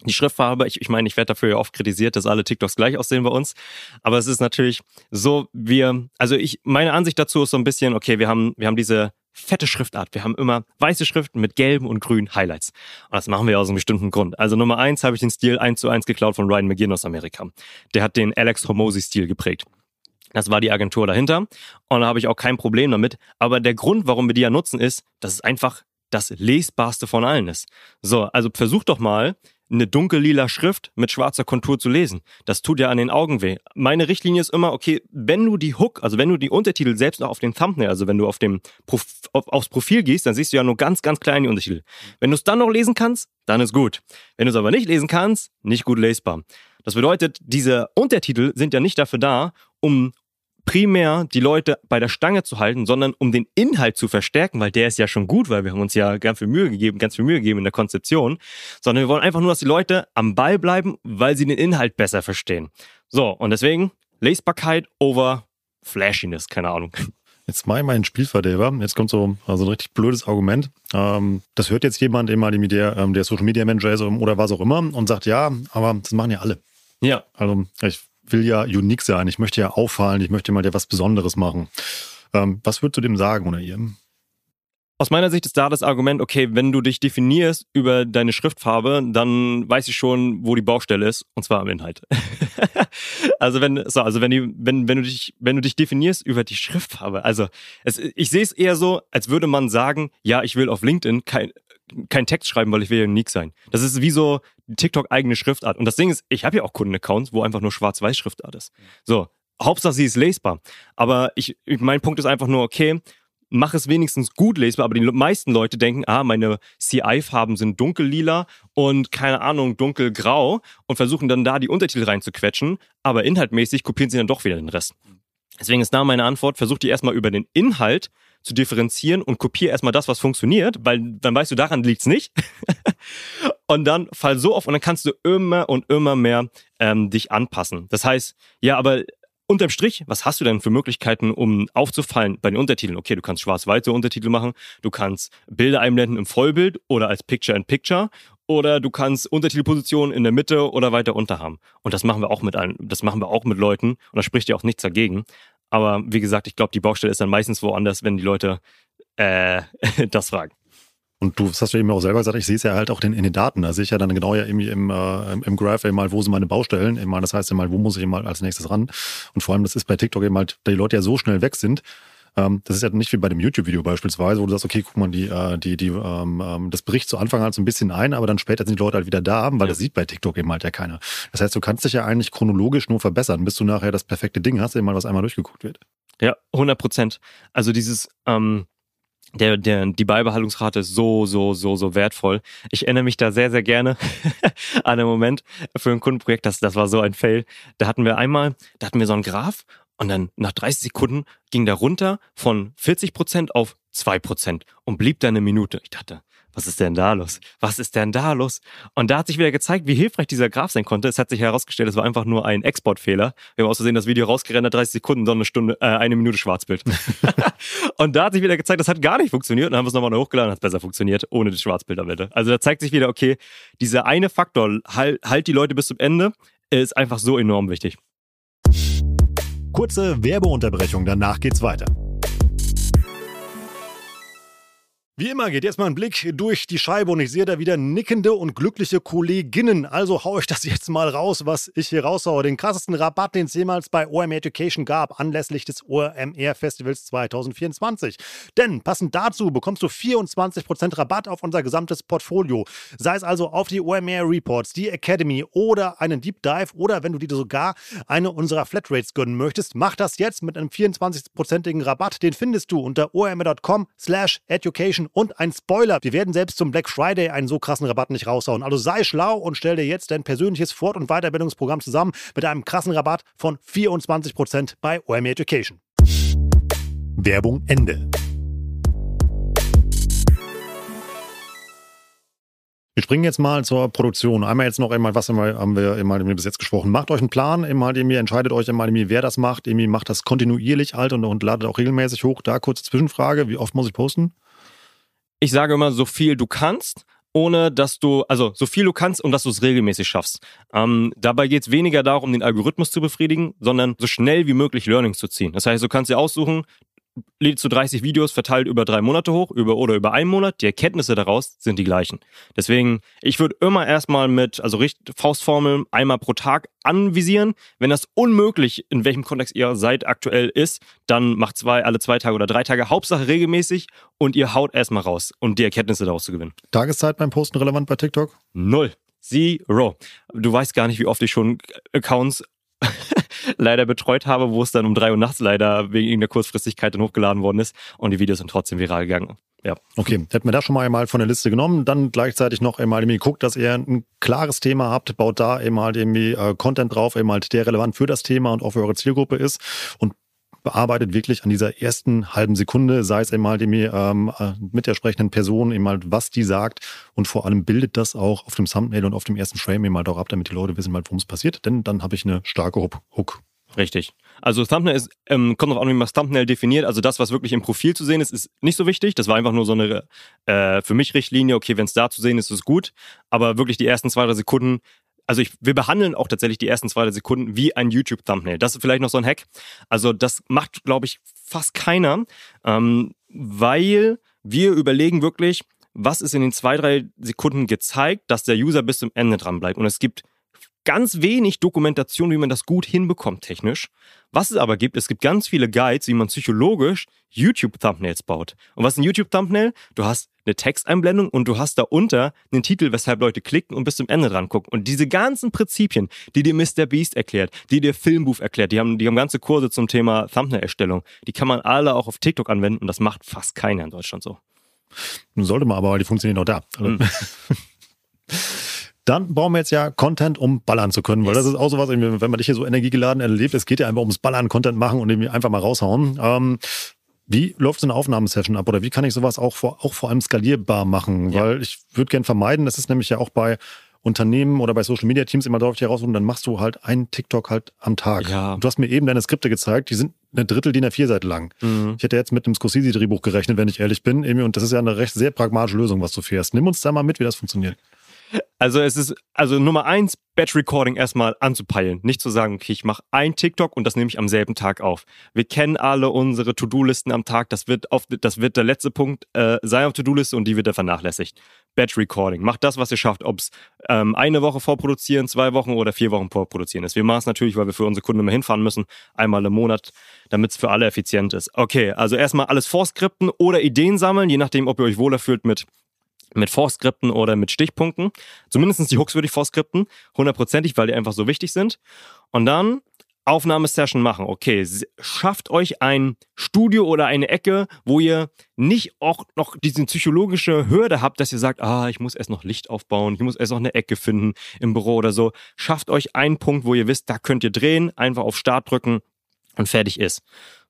die Schriftfarbe, ich, ich meine, ich werde dafür ja oft kritisiert, dass alle TikToks gleich aussehen bei uns. Aber es ist natürlich so, wir, also ich, meine Ansicht dazu ist so ein bisschen, okay, wir haben, wir haben diese fette Schriftart. Wir haben immer weiße Schriften mit gelben und grünen Highlights. Und das machen wir aus einem bestimmten Grund. Also Nummer eins habe ich den Stil eins zu eins geklaut von Ryan McGinn aus Amerika. Der hat den Alex Hormozy-Stil geprägt. Das war die Agentur dahinter. Und da habe ich auch kein Problem damit. Aber der Grund, warum wir die ja nutzen, ist, dass es einfach das lesbarste von allen ist. So, also versuch doch mal, eine dunkellila Schrift mit schwarzer Kontur zu lesen. Das tut ja an den Augen weh. Meine Richtlinie ist immer, okay, wenn du die Hook, also wenn du die Untertitel selbst noch auf den Thumbnail, also wenn du auf dem Prof, auf, aufs Profil gehst, dann siehst du ja nur ganz, ganz klein die Untertitel. Wenn du es dann noch lesen kannst, dann ist gut. Wenn du es aber nicht lesen kannst, nicht gut lesbar. Das bedeutet, diese Untertitel sind ja nicht dafür da, um primär die Leute bei der Stange zu halten, sondern um den Inhalt zu verstärken, weil der ist ja schon gut, weil wir haben uns ja ganz viel Mühe gegeben, ganz viel Mühe gegeben in der Konzeption, sondern wir wollen einfach nur, dass die Leute am Ball bleiben, weil sie den Inhalt besser verstehen. So, und deswegen Lesbarkeit over Flashiness, keine Ahnung. Jetzt mache ich mal einen Spielverderber. Jetzt kommt so also ein richtig blödes Argument. Ähm, das hört jetzt jemand, immer der, ähm, der Social Media Manager ist oder was auch immer und sagt, ja, aber das machen ja alle. Ja. Also ich will ja unique sein, ich möchte ja auffallen, ich möchte mal ja was Besonderes machen. Ähm, was würdest du dem sagen oder ihr? Aus meiner Sicht ist da das Argument, okay, wenn du dich definierst über deine Schriftfarbe, dann weiß ich schon, wo die Baustelle ist, und zwar im Inhalt. also wenn, so, also wenn, die, wenn, wenn du dich, wenn du dich definierst über die Schriftfarbe, also es, ich sehe es eher so, als würde man sagen, ja, ich will auf LinkedIn kein, keinen Text schreiben, weil ich will ja unique sein. Das ist wie so TikTok-eigene Schriftart. Und das Ding ist, ich habe ja auch Kundenaccounts, wo einfach nur Schwarz-Weiß-Schriftart ist. So, Hauptsache sie ist lesbar. Aber ich, mein Punkt ist einfach nur, okay, mach es wenigstens gut lesbar, aber die meisten Leute denken, ah, meine CI-Farben sind dunkellila und keine Ahnung, dunkelgrau und versuchen dann da die Untertitel reinzuquetschen, aber inhaltmäßig kopieren sie dann doch wieder den Rest. Deswegen ist da meine Antwort, versuch die erstmal über den Inhalt zu differenzieren und kopiere erstmal das, was funktioniert, weil dann weißt du, daran liegt's nicht. und dann fall so auf und dann kannst du immer und immer mehr ähm, dich anpassen. Das heißt, ja, aber unterm Strich, was hast du denn für Möglichkeiten, um aufzufallen bei den Untertiteln? Okay, du kannst schwarz-weiße Untertitel machen, du kannst Bilder einblenden im Vollbild oder als Picture-in-Picture oder du kannst Untertitelpositionen in der Mitte oder weiter unter haben. Und das machen wir auch mit allen, das machen wir auch mit Leuten und da spricht ja auch nichts dagegen. Aber wie gesagt, ich glaube, die Baustelle ist dann meistens woanders, wenn die Leute äh, das fragen. Und du, das hast du eben auch selber gesagt, ich sehe es ja halt auch in, in den Daten. Da sehe ich ja dann genau ja irgendwie im, äh, im Graph eben mal, wo sind meine Baustellen, eben mal, das heißt eben mal, wo muss ich eben mal als nächstes ran. Und vor allem, das ist bei TikTok eben halt, da die Leute ja so schnell weg sind, ähm, das ist ja nicht wie bei dem YouTube-Video beispielsweise, wo du sagst, okay, guck mal, die, äh, die, die, ähm, ähm, das bricht zu Anfang halt so ein bisschen ein, aber dann später sind die Leute halt wieder da, weil das sieht bei TikTok eben halt ja keiner. Das heißt, du kannst dich ja eigentlich chronologisch nur verbessern, bis du nachher das perfekte Ding hast, eben mal was einmal durchgeguckt wird. Ja, 100 Prozent. Also dieses, ähm, der, der, die Beibehaltungsrate ist so, so, so, so wertvoll. Ich erinnere mich da sehr, sehr gerne an einen Moment für ein Kundenprojekt, das, das war so ein Fail. Da hatten wir einmal, da hatten wir so einen Graph und dann nach 30 Sekunden ging der runter von 40 Prozent auf 2 Prozent und blieb da eine Minute. Ich dachte, was ist denn da los? Was ist denn da los? Und da hat sich wieder gezeigt, wie hilfreich dieser Graph sein konnte. Es hat sich herausgestellt, es war einfach nur ein Exportfehler. Wir haben aus Versehen das Video rausgerendert, 30 Sekunden, dann eine Stunde, äh, eine Minute Schwarzbild. und da hat sich wieder gezeigt, das hat gar nicht funktioniert. Und dann haben wir es nochmal hochgeladen, hat es besser funktioniert, ohne das Schwarzbild am Ende. Also da zeigt sich wieder, okay, dieser eine Faktor, halt, halt die Leute bis zum Ende, ist einfach so enorm wichtig. Kurze Werbeunterbrechung, danach geht's weiter. Wie immer geht jetzt mal ein Blick durch die Scheibe und ich sehe da wieder nickende und glückliche Kolleginnen. Also hau ich das jetzt mal raus, was ich hier raushaue. Den krassesten Rabatt, den es jemals bei OMR Education gab, anlässlich des OMR Festivals 2024. Denn passend dazu bekommst du 24% Rabatt auf unser gesamtes Portfolio. Sei es also auf die OMR Reports, die Academy oder einen Deep Dive oder wenn du dir sogar eine unserer Flatrates gönnen möchtest, mach das jetzt mit einem 24%igen Rabatt. Den findest du unter omr.com slash education und ein Spoiler, wir werden selbst zum Black Friday einen so krassen Rabatt nicht raushauen. Also sei schlau und stell dir jetzt dein persönliches Fort- und Weiterbildungsprogramm zusammen mit einem krassen Rabatt von 24% bei OME Education. Werbung Ende. Wir springen jetzt mal zur Produktion. Einmal jetzt noch einmal, was haben wir immer bis jetzt gesprochen. Macht euch einen Plan, irgendwie entscheidet euch immer, wer das macht. Irgendwie macht das kontinuierlich alt und, und ladet auch regelmäßig hoch. Da kurze Zwischenfrage, wie oft muss ich posten? Ich sage immer, so viel du kannst, ohne dass du, also so viel du kannst und dass du es regelmäßig schaffst. Ähm, dabei geht es weniger darum, den Algorithmus zu befriedigen, sondern so schnell wie möglich Learnings zu ziehen. Das heißt, du kannst dir aussuchen, lädst du 30 Videos verteilt über drei Monate hoch über, oder über einen Monat. Die Erkenntnisse daraus sind die gleichen. Deswegen, ich würde immer erstmal mit, also Faustformel einmal pro Tag anvisieren. Wenn das unmöglich, in welchem Kontext ihr seid, aktuell ist, dann macht zwei, alle zwei Tage oder drei Tage. Hauptsache regelmäßig und ihr haut erstmal raus und die Erkenntnisse daraus zu gewinnen. Tageszeit beim Posten relevant bei TikTok? Null. Zero. Du weißt gar nicht, wie oft ich schon Accounts leider betreut habe, wo es dann um drei Uhr nachts leider wegen irgendeiner Kurzfristigkeit dann hochgeladen worden ist und die Videos sind trotzdem viral gegangen. Ja. Okay, hätten wir das schon mal einmal von der Liste genommen, dann gleichzeitig noch einmal irgendwie geguckt, dass ihr ein klares Thema habt, baut da eben halt irgendwie äh, Content drauf, eben halt der relevant für das Thema und auch für eure Zielgruppe ist und bearbeitet wirklich an dieser ersten halben Sekunde, sei es eben halt ähm, äh, mit der sprechenden Person, eben halt, was die sagt und vor allem bildet das auch auf dem Thumbnail und auf dem ersten Frame eben halt auch ab, damit die Leute wissen, halt, worum es passiert, denn dann habe ich eine starke Hook. Richtig. Also Thumbnail ist, ähm, kommt noch an, wie man das Thumbnail definiert. Also das, was wirklich im Profil zu sehen ist, ist nicht so wichtig. Das war einfach nur so eine äh, für mich Richtlinie. Okay, wenn es da zu sehen ist, ist es gut. Aber wirklich die ersten zwei, drei Sekunden also ich, wir behandeln auch tatsächlich die ersten zwei Sekunden wie ein YouTube-Thumbnail. Das ist vielleicht noch so ein Hack. Also das macht, glaube ich, fast keiner, ähm, weil wir überlegen wirklich, was ist in den zwei, drei Sekunden gezeigt, dass der User bis zum Ende dran bleibt. Und es gibt ganz wenig Dokumentation, wie man das gut hinbekommt technisch. Was es aber gibt, es gibt ganz viele Guides, wie man psychologisch YouTube-Thumbnails baut. Und was ist ein YouTube-Thumbnail? Du hast eine Texteinblendung und du hast da unter einen Titel, weshalb Leute klicken und bis zum Ende dran gucken. Und diese ganzen Prinzipien, die dir Mr. Beast erklärt, die dir Filmbooth erklärt, die haben, die haben ganze Kurse zum Thema Thumbnail-Erstellung, die kann man alle auch auf TikTok anwenden und das macht fast keiner in Deutschland so. Nun sollte man aber, weil die funktionieren auch da. Mhm. Dann brauchen wir jetzt ja Content, um ballern zu können, weil yes. das ist auch sowas, wenn man dich hier so energiegeladen erlebt, es geht ja einfach ums Ballern, Content machen und irgendwie einfach mal raushauen. Ähm, wie läuft so eine Aufnahmesession ab oder wie kann ich sowas auch vor, auch vor allem skalierbar machen? Ja. Weil ich würde gerne vermeiden, das ist nämlich ja auch bei Unternehmen oder bei Social Media Teams immer darauf heraus und dann machst du halt einen TikTok halt am Tag. Ja. Du hast mir eben deine Skripte gezeigt, die sind eine Drittel DIN A4 Seite lang. Mhm. Ich hätte jetzt mit einem Scorsese-Drehbuch gerechnet, wenn ich ehrlich bin. Und das ist ja eine recht sehr pragmatische Lösung, was du fährst. Nimm uns da mal mit, wie das funktioniert. Also es ist, also Nummer eins, Batch Recording erstmal anzupeilen. Nicht zu sagen, okay, ich mache ein TikTok und das nehme ich am selben Tag auf. Wir kennen alle unsere To-Do-Listen am Tag. Das wird auf, das wird der letzte Punkt äh, sein auf To-Do-Liste und die wird dann vernachlässigt. Batch Recording. Macht das, was ihr schafft. Ob es ähm, eine Woche vorproduzieren, zwei Wochen oder vier Wochen vorproduzieren ist. Wir machen es natürlich, weil wir für unsere Kunden immer hinfahren müssen. Einmal im Monat, damit es für alle effizient ist. Okay, also erstmal alles vorskripten oder Ideen sammeln, je nachdem, ob ihr euch wohler fühlt mit mit Vorskripten oder mit Stichpunkten. Zumindest die Hooks würde ich vorskripten, hundertprozentig, weil die einfach so wichtig sind. Und dann Aufnahmesession machen. Okay, schafft euch ein Studio oder eine Ecke, wo ihr nicht auch noch diese psychologische Hürde habt, dass ihr sagt, ah, ich muss erst noch Licht aufbauen, ich muss erst noch eine Ecke finden im Büro oder so. Schafft euch einen Punkt, wo ihr wisst, da könnt ihr drehen, einfach auf Start drücken und fertig ist.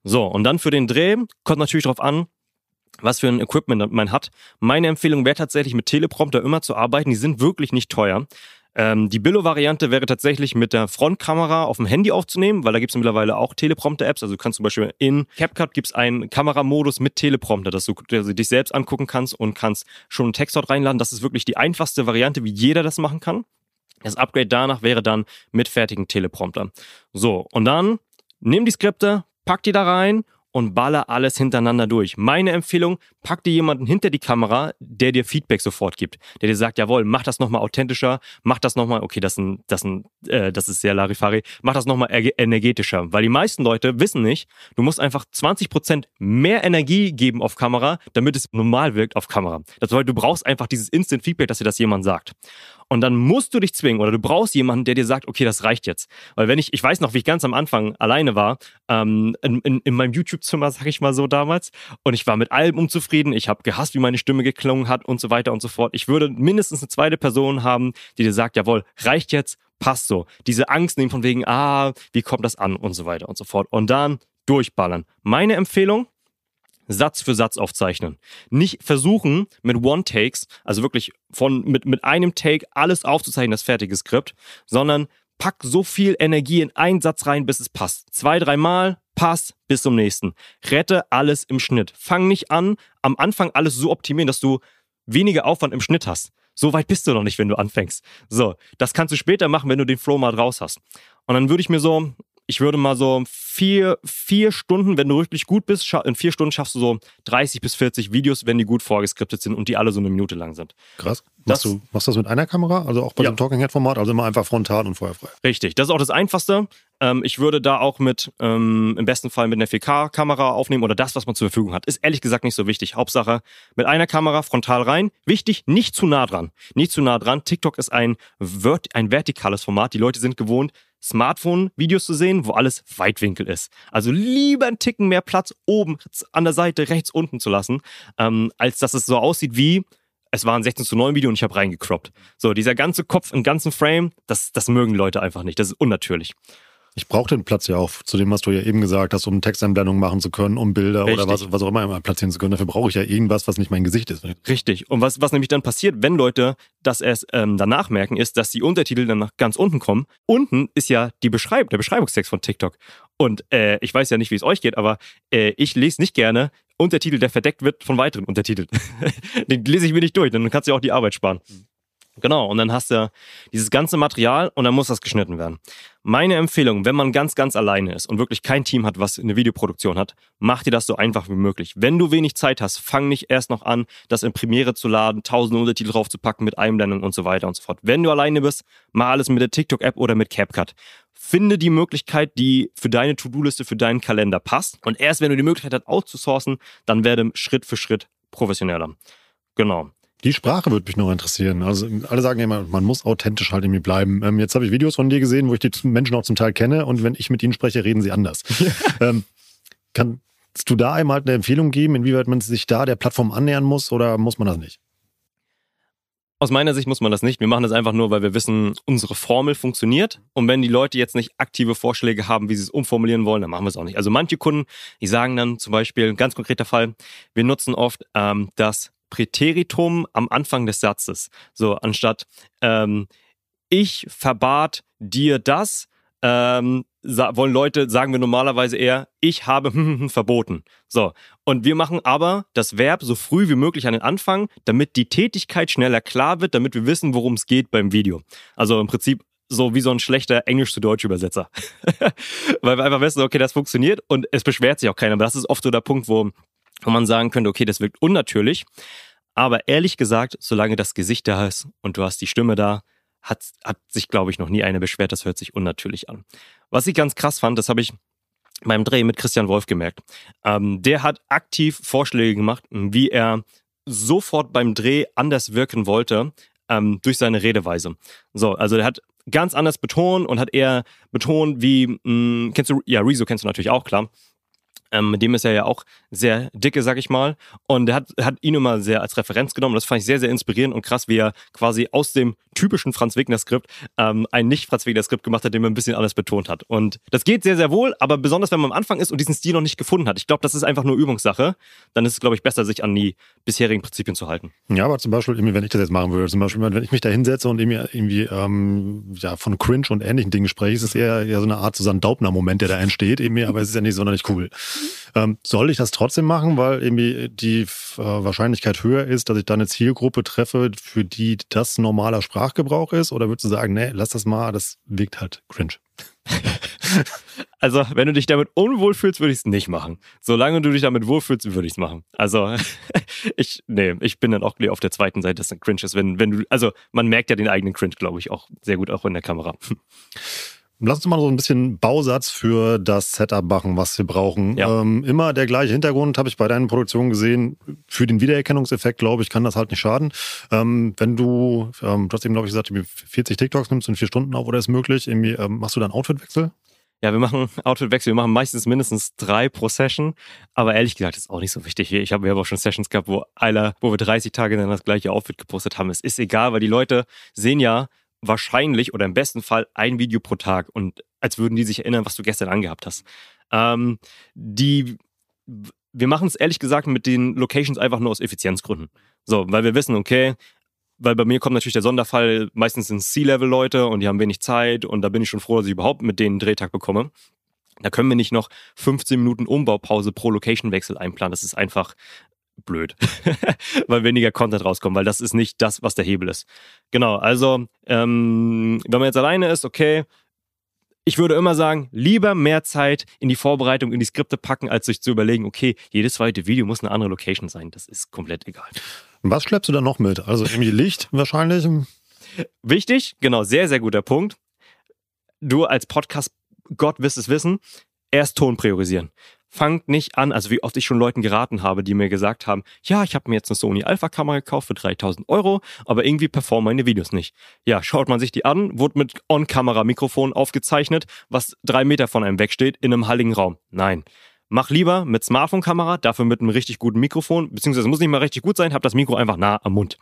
So, und dann für den Dreh kommt natürlich darauf an, was für ein Equipment man hat. Meine Empfehlung wäre tatsächlich mit Teleprompter immer zu arbeiten. Die sind wirklich nicht teuer. Ähm, die Billo-Variante wäre tatsächlich mit der Frontkamera auf dem Handy aufzunehmen, weil da gibt es mittlerweile auch Teleprompter-Apps. Also du kannst zum Beispiel in CapCut gibt es einen Kameramodus mit Teleprompter, dass du, dass du dich selbst angucken kannst und kannst schon einen Text dort reinladen. Das ist wirklich die einfachste Variante, wie jeder das machen kann. Das Upgrade danach wäre dann mit fertigen Teleprompter. So, und dann nimm die Skripte, pack die da rein und baller alles hintereinander durch. Meine Empfehlung, pack dir jemanden hinter die Kamera, der dir Feedback sofort gibt, der dir sagt, jawohl, mach das nochmal authentischer, mach das nochmal, okay, das, ein, das, ein, äh, das ist sehr Larifari, mach das nochmal energetischer, weil die meisten Leute wissen nicht, du musst einfach 20% mehr Energie geben auf Kamera, damit es normal wirkt auf Kamera. Das bedeutet, du brauchst einfach dieses Instant Feedback, dass dir das jemand sagt. Und dann musst du dich zwingen oder du brauchst jemanden, der dir sagt, okay, das reicht jetzt. Weil wenn ich, ich weiß noch, wie ich ganz am Anfang alleine war, ähm, in, in, in meinem YouTube-Zimmer, sag ich mal so damals, und ich war mit allem unzufrieden, ich habe gehasst, wie meine Stimme geklungen hat und so weiter und so fort. Ich würde mindestens eine zweite Person haben, die dir sagt, jawohl, reicht jetzt, passt so. Diese Angst nehmen von wegen, ah, wie kommt das an und so weiter und so fort. Und dann durchballern. Meine Empfehlung, Satz für Satz aufzeichnen. Nicht versuchen mit One-Takes, also wirklich von, mit, mit einem Take alles aufzuzeichnen, das fertige Skript, sondern pack so viel Energie in einen Satz rein, bis es passt. Zwei, dreimal, passt, bis zum nächsten. Rette alles im Schnitt. Fang nicht an, am Anfang alles so optimieren, dass du weniger Aufwand im Schnitt hast. So weit bist du noch nicht, wenn du anfängst. So, das kannst du später machen, wenn du den Flow mal draus hast. Und dann würde ich mir so ich würde mal so vier, vier Stunden, wenn du wirklich gut bist, in vier Stunden schaffst du so 30 bis 40 Videos, wenn die gut vorgeskriptet sind und die alle so eine Minute lang sind. Krass. Machst, das, du, machst du das mit einer Kamera? Also auch bei ja. dem Talking Head Format? Also immer einfach frontal und feuerfrei? Richtig. Das ist auch das Einfachste. Ähm, ich würde da auch mit, ähm, im besten Fall mit einer 4K-Kamera aufnehmen oder das, was man zur Verfügung hat. Ist ehrlich gesagt nicht so wichtig. Hauptsache mit einer Kamera frontal rein. Wichtig, nicht zu nah dran. Nicht zu nah dran. TikTok ist ein, vert ein vertikales Format. Die Leute sind gewohnt, Smartphone-Videos zu sehen, wo alles Weitwinkel ist. Also lieber einen Ticken mehr Platz oben an der Seite, rechts unten zu lassen, ähm, als dass es so aussieht wie, es war ein 16 zu 9 Video und ich habe reingecroppt. So, dieser ganze Kopf im ganzen Frame, das, das mögen Leute einfach nicht. Das ist unnatürlich. Ich brauche den Platz ja auch, zu dem, was du ja eben gesagt hast, um Texteinblendungen machen zu können, um Bilder Richtig. oder was, was auch immer platzieren zu können. Dafür brauche ich ja irgendwas, was nicht mein Gesicht ist. Richtig. Und was, was nämlich dann passiert, wenn Leute das erst ähm, danach merken, ist, dass die Untertitel dann nach ganz unten kommen. Unten ist ja die Beschreibung, der Beschreibungstext von TikTok. Und äh, ich weiß ja nicht, wie es euch geht, aber äh, ich lese nicht gerne Untertitel, der verdeckt wird von weiteren Untertiteln. Den lese ich mir nicht durch, dann kannst du ja auch die Arbeit sparen. Genau, und dann hast du dieses ganze Material und dann muss das geschnitten werden. Meine Empfehlung, wenn man ganz, ganz alleine ist und wirklich kein Team hat, was eine Videoproduktion hat, mach dir das so einfach wie möglich. Wenn du wenig Zeit hast, fang nicht erst noch an, das in Premiere zu laden, tausende Untertitel draufzupacken mit Einblendung und so weiter und so fort. Wenn du alleine bist, mach alles mit der TikTok-App oder mit CapCut. Finde die Möglichkeit, die für deine To-Do-Liste, für deinen Kalender passt. Und erst wenn du die Möglichkeit hast, outzusourcen, dann werde Schritt für Schritt professioneller. Genau. Die Sprache würde mich noch interessieren. Also alle sagen immer, man muss authentisch halt irgendwie bleiben. Ähm, jetzt habe ich Videos von dir gesehen, wo ich die Menschen auch zum Teil kenne und wenn ich mit ihnen spreche, reden sie anders. ähm, kannst du da einmal halt eine Empfehlung geben, inwieweit man sich da der Plattform annähern muss oder muss man das nicht? Aus meiner Sicht muss man das nicht. Wir machen das einfach nur, weil wir wissen, unsere Formel funktioniert. Und wenn die Leute jetzt nicht aktive Vorschläge haben, wie sie es umformulieren wollen, dann machen wir es auch nicht. Also manche Kunden, die sagen dann zum Beispiel, ein ganz konkreter Fall, wir nutzen oft ähm, das Präteritum am Anfang des Satzes. So, anstatt ähm, ich verbat dir das, ähm, wollen Leute, sagen wir normalerweise eher, ich habe verboten. So. Und wir machen aber das Verb so früh wie möglich an den Anfang, damit die Tätigkeit schneller klar wird, damit wir wissen, worum es geht beim Video. Also im Prinzip so wie so ein schlechter Englisch zu Deutsch Übersetzer. Weil wir einfach wissen, okay, das funktioniert und es beschwert sich auch keiner. Aber das ist oft so der Punkt, wo, wo man sagen könnte, okay, das wirkt unnatürlich. Aber ehrlich gesagt, solange das Gesicht da ist und du hast die Stimme da, hat, hat sich, glaube ich, noch nie eine beschwert. Das hört sich unnatürlich an. Was ich ganz krass fand, das habe ich beim Dreh mit Christian Wolf gemerkt. Ähm, der hat aktiv Vorschläge gemacht, wie er sofort beim Dreh anders wirken wollte ähm, durch seine Redeweise. So, also er hat ganz anders betont und hat eher betont, wie, mh, hm, kennst du, ja, Rezo kennst du natürlich auch, klar. Ähm, mit dem ist er ja auch sehr dicke, sag ich mal. Und er hat, hat ihn immer sehr als Referenz genommen. Das fand ich sehr, sehr inspirierend und krass, wie er quasi aus dem typischen Franz Wegner-Skript ähm, ein nicht-Franz Wegner-Skript gemacht hat, dem er ein bisschen alles betont hat. Und das geht sehr, sehr wohl, aber besonders wenn man am Anfang ist und diesen Stil noch nicht gefunden hat. Ich glaube, das ist einfach nur Übungssache. Dann ist es, glaube ich, besser, sich an die bisherigen Prinzipien zu halten. Ja, aber zum Beispiel, wenn ich das jetzt machen würde, zum Beispiel, wenn ich mich da hinsetze und irgendwie, ähm, ja, von Cringe und ähnlichen Dingen spreche, ist es eher, eher so eine Art ein Daubner-Moment, der da entsteht, irgendwie, aber es ist ja nicht sonderlich cool. Ähm, soll ich das trotzdem machen, weil irgendwie die äh, Wahrscheinlichkeit höher ist, dass ich da eine Zielgruppe treffe, für die das normaler Sprachgebrauch ist? Oder würdest du sagen, nee, lass das mal, das wirkt halt cringe? Also, wenn du dich damit unwohl fühlst, würde ich es nicht machen. Solange du dich damit wohlfühlst, würde ich es machen. Also, ich, nee, ich bin dann auch auf der zweiten Seite, dass es ein Cringe ist. Wenn, wenn du, also, man merkt ja den eigenen Cringe, glaube ich, auch sehr gut auch in der Kamera. Lass uns mal so ein bisschen Bausatz für das Setup machen, was wir brauchen. Ja. Ähm, immer der gleiche Hintergrund, habe ich bei deinen Produktionen gesehen. Für den Wiedererkennungseffekt, glaube ich, kann das halt nicht schaden. Ähm, wenn du, ähm, du hast eben, glaube ich, gesagt, 40 TikToks nimmst in vier Stunden auf oder ist möglich, irgendwie, ähm, machst du dann Outfitwechsel? Ja, wir machen Outfitwechsel. Wir machen meistens mindestens drei pro Session. Aber ehrlich gesagt, das ist auch nicht so wichtig. Ich habe, wir haben auch schon Sessions gehabt, wo einer, wo wir 30 Tage dann das gleiche Outfit gepostet haben. Es ist egal, weil die Leute sehen ja, wahrscheinlich oder im besten Fall ein Video pro Tag und als würden die sich erinnern, was du gestern angehabt hast. Ähm, die, wir machen es ehrlich gesagt mit den Locations einfach nur aus Effizienzgründen. So, weil wir wissen, okay, weil bei mir kommt natürlich der Sonderfall, meistens sind C-Level-Leute und die haben wenig Zeit und da bin ich schon froh, dass ich überhaupt mit denen einen Drehtag bekomme. Da können wir nicht noch 15 Minuten Umbaupause pro Location-Wechsel einplanen. Das ist einfach blöd, weil weniger Content rauskommt, weil das ist nicht das, was der Hebel ist. Genau, also ähm, wenn man jetzt alleine ist, okay, ich würde immer sagen, lieber mehr Zeit in die Vorbereitung, in die Skripte packen, als sich zu überlegen, okay, jedes zweite Video muss eine andere Location sein. Das ist komplett egal. Was schleppst du da noch mit? Also irgendwie Licht wahrscheinlich? Wichtig, genau, sehr, sehr guter Punkt. Du als Podcast Gott wirst es wissen, erst Ton priorisieren fangt nicht an, also wie oft ich schon Leuten geraten habe, die mir gesagt haben, ja, ich habe mir jetzt eine Sony Alpha-Kamera gekauft für 3000 Euro, aber irgendwie performen meine Videos nicht. Ja, schaut man sich die an, wurde mit On-Kamera-Mikrofon aufgezeichnet, was drei Meter von einem wegsteht, in einem halligen Raum. Nein. Mach lieber mit Smartphone-Kamera, dafür mit einem richtig guten Mikrofon, beziehungsweise muss nicht mal richtig gut sein, hab das Mikro einfach nah am Mund.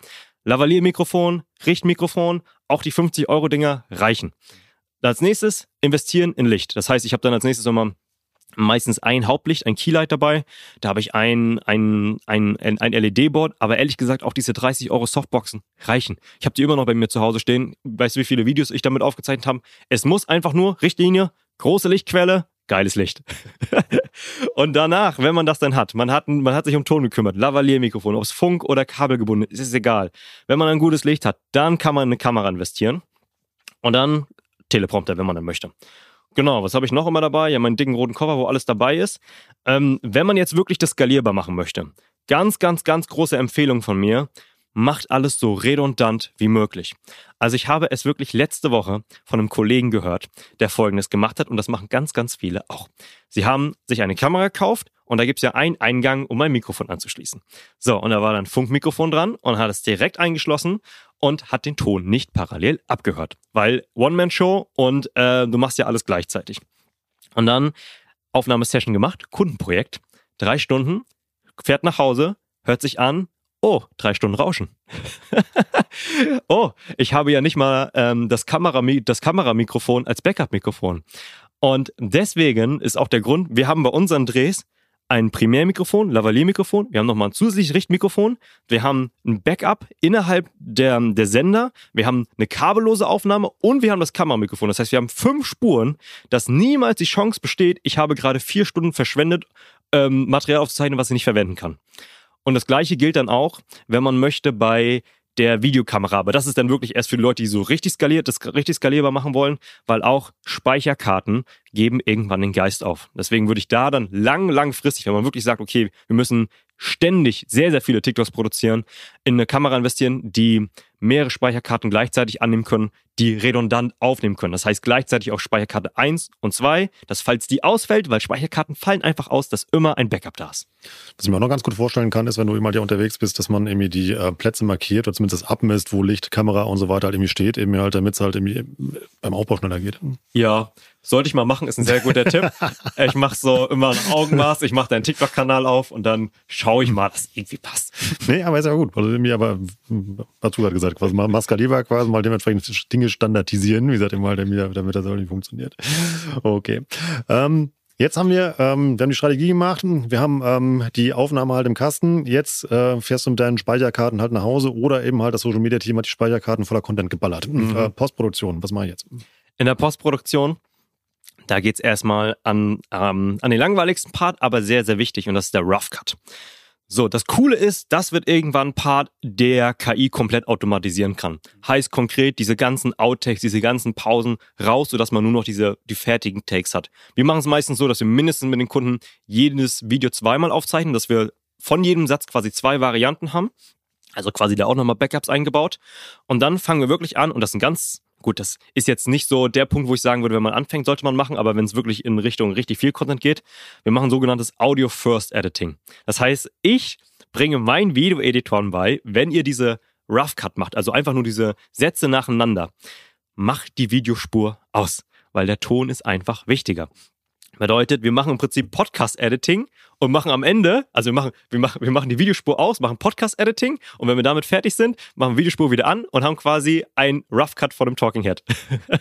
Lavalier-Mikrofon, Richtmikrofon, auch die 50-Euro-Dinger reichen. Als nächstes investieren in Licht. Das heißt, ich habe dann als nächstes nochmal meistens ein Hauptlicht, ein Keylight dabei. Da habe ich ein, ein, ein, ein LED-Board, aber ehrlich gesagt auch diese 30 Euro Softboxen reichen. Ich habe die immer noch bei mir zu Hause stehen. Weißt du, wie viele Videos ich damit aufgezeichnet habe? Es muss einfach nur Richtlinie, große Lichtquelle, geiles Licht. und danach, wenn man das dann hat, man hat, man hat sich um Ton gekümmert, Lavalier-Mikrofon, ob es Funk oder Kabel gebunden ist, ist egal. Wenn man ein gutes Licht hat, dann kann man eine Kamera investieren. Und dann Teleprompter, wenn man dann möchte. Genau, was habe ich noch immer dabei? Ja, meinen dicken roten Koffer, wo alles dabei ist. Ähm, wenn man jetzt wirklich das skalierbar machen möchte, ganz, ganz, ganz große Empfehlung von mir, macht alles so redundant wie möglich. Also ich habe es wirklich letzte Woche von einem Kollegen gehört, der Folgendes gemacht hat und das machen ganz, ganz viele auch. Sie haben sich eine Kamera gekauft und da gibt es ja einen Eingang, um ein Mikrofon anzuschließen. So, und da war dann Funkmikrofon dran und hat es direkt eingeschlossen und hat den Ton nicht parallel abgehört, weil One-Man-Show und äh, du machst ja alles gleichzeitig. Und dann Aufnahmesession gemacht, Kundenprojekt, drei Stunden, fährt nach Hause, hört sich an, oh, drei Stunden Rauschen. oh, ich habe ja nicht mal ähm, das, Kamerami das Kameramikrofon als Backup-Mikrofon. Und deswegen ist auch der Grund, wir haben bei unseren Drehs ein Primärmikrofon, Lavalier-Mikrofon, wir haben nochmal ein zusätzliches Richtmikrofon, wir haben ein Backup innerhalb der, der Sender, wir haben eine kabellose Aufnahme und wir haben das Kameramikrofon. Das heißt, wir haben fünf Spuren, dass niemals die Chance besteht, ich habe gerade vier Stunden verschwendet, ähm, Material aufzuzeichnen, was ich nicht verwenden kann. Und das gleiche gilt dann auch, wenn man möchte, bei der Videokamera. Aber das ist dann wirklich erst für die Leute, die so richtig skaliert, das richtig skalierbar machen wollen, weil auch Speicherkarten geben irgendwann den Geist auf. Deswegen würde ich da dann lang, langfristig, wenn man wirklich sagt, okay, wir müssen ständig sehr, sehr viele TikToks produzieren, in eine Kamera investieren, die mehrere Speicherkarten gleichzeitig annehmen können, die redundant aufnehmen können. Das heißt gleichzeitig auch Speicherkarte 1 und 2, dass falls die ausfällt, weil Speicherkarten fallen einfach aus, dass immer ein Backup da ist. Was ich mir auch noch ganz gut vorstellen kann, ist, wenn du immer hier unterwegs bist, dass man irgendwie die äh, Plätze markiert oder zumindest abmisst, wo Licht, Kamera und so weiter halt irgendwie steht, eben halt, damit es halt irgendwie beim Aufbau schneller geht. Ja, sollte ich mal machen, ist ein sehr guter Tipp. Ich mache so immer ein Augenmaß, ich mache deinen TikTok-Kanal auf und dann schaue ich mal, dass irgendwie passt. Nee, aber ist ja gut. Also mir aber, hast du gerade gesagt, quasi mal Maskalieber quasi mal dementsprechend Dinge standardisieren, wie gesagt, immer halt, damit das irgendwie funktioniert. Okay. Ähm, Jetzt haben wir, ähm, wir haben die Strategie gemacht, wir haben ähm, die Aufnahme halt im Kasten. Jetzt äh, fährst du mit deinen Speicherkarten halt nach Hause oder eben halt das Social Media Team hat die Speicherkarten voller Content geballert. Mhm. Äh, Postproduktion, was mache ich jetzt? In der Postproduktion da geht's erstmal an, ähm, an den langweiligsten Part, aber sehr, sehr wichtig und das ist der Rough Cut. So, das Coole ist, das wird irgendwann ein Part, der KI komplett automatisieren kann. Heißt konkret, diese ganzen Outtakes, diese ganzen Pausen raus, sodass man nur noch diese, die fertigen Takes hat. Wir machen es meistens so, dass wir mindestens mit den Kunden jedes Video zweimal aufzeichnen, dass wir von jedem Satz quasi zwei Varianten haben. Also quasi da auch nochmal Backups eingebaut. Und dann fangen wir wirklich an, und das ist ein ganz Gut, das ist jetzt nicht so der Punkt, wo ich sagen würde, wenn man anfängt, sollte man machen, aber wenn es wirklich in Richtung richtig viel Content geht, wir machen sogenanntes Audio First Editing. Das heißt, ich bringe meinen Video-Editoren bei, wenn ihr diese Rough Cut macht, also einfach nur diese Sätze nacheinander, macht die Videospur aus, weil der Ton ist einfach wichtiger. Bedeutet, wir machen im Prinzip Podcast-Editing und machen am Ende, also wir machen, wir machen, wir machen die Videospur aus, machen Podcast-Editing und wenn wir damit fertig sind, machen wir Videospur wieder an und haben quasi ein Rough Cut von dem Talking Head.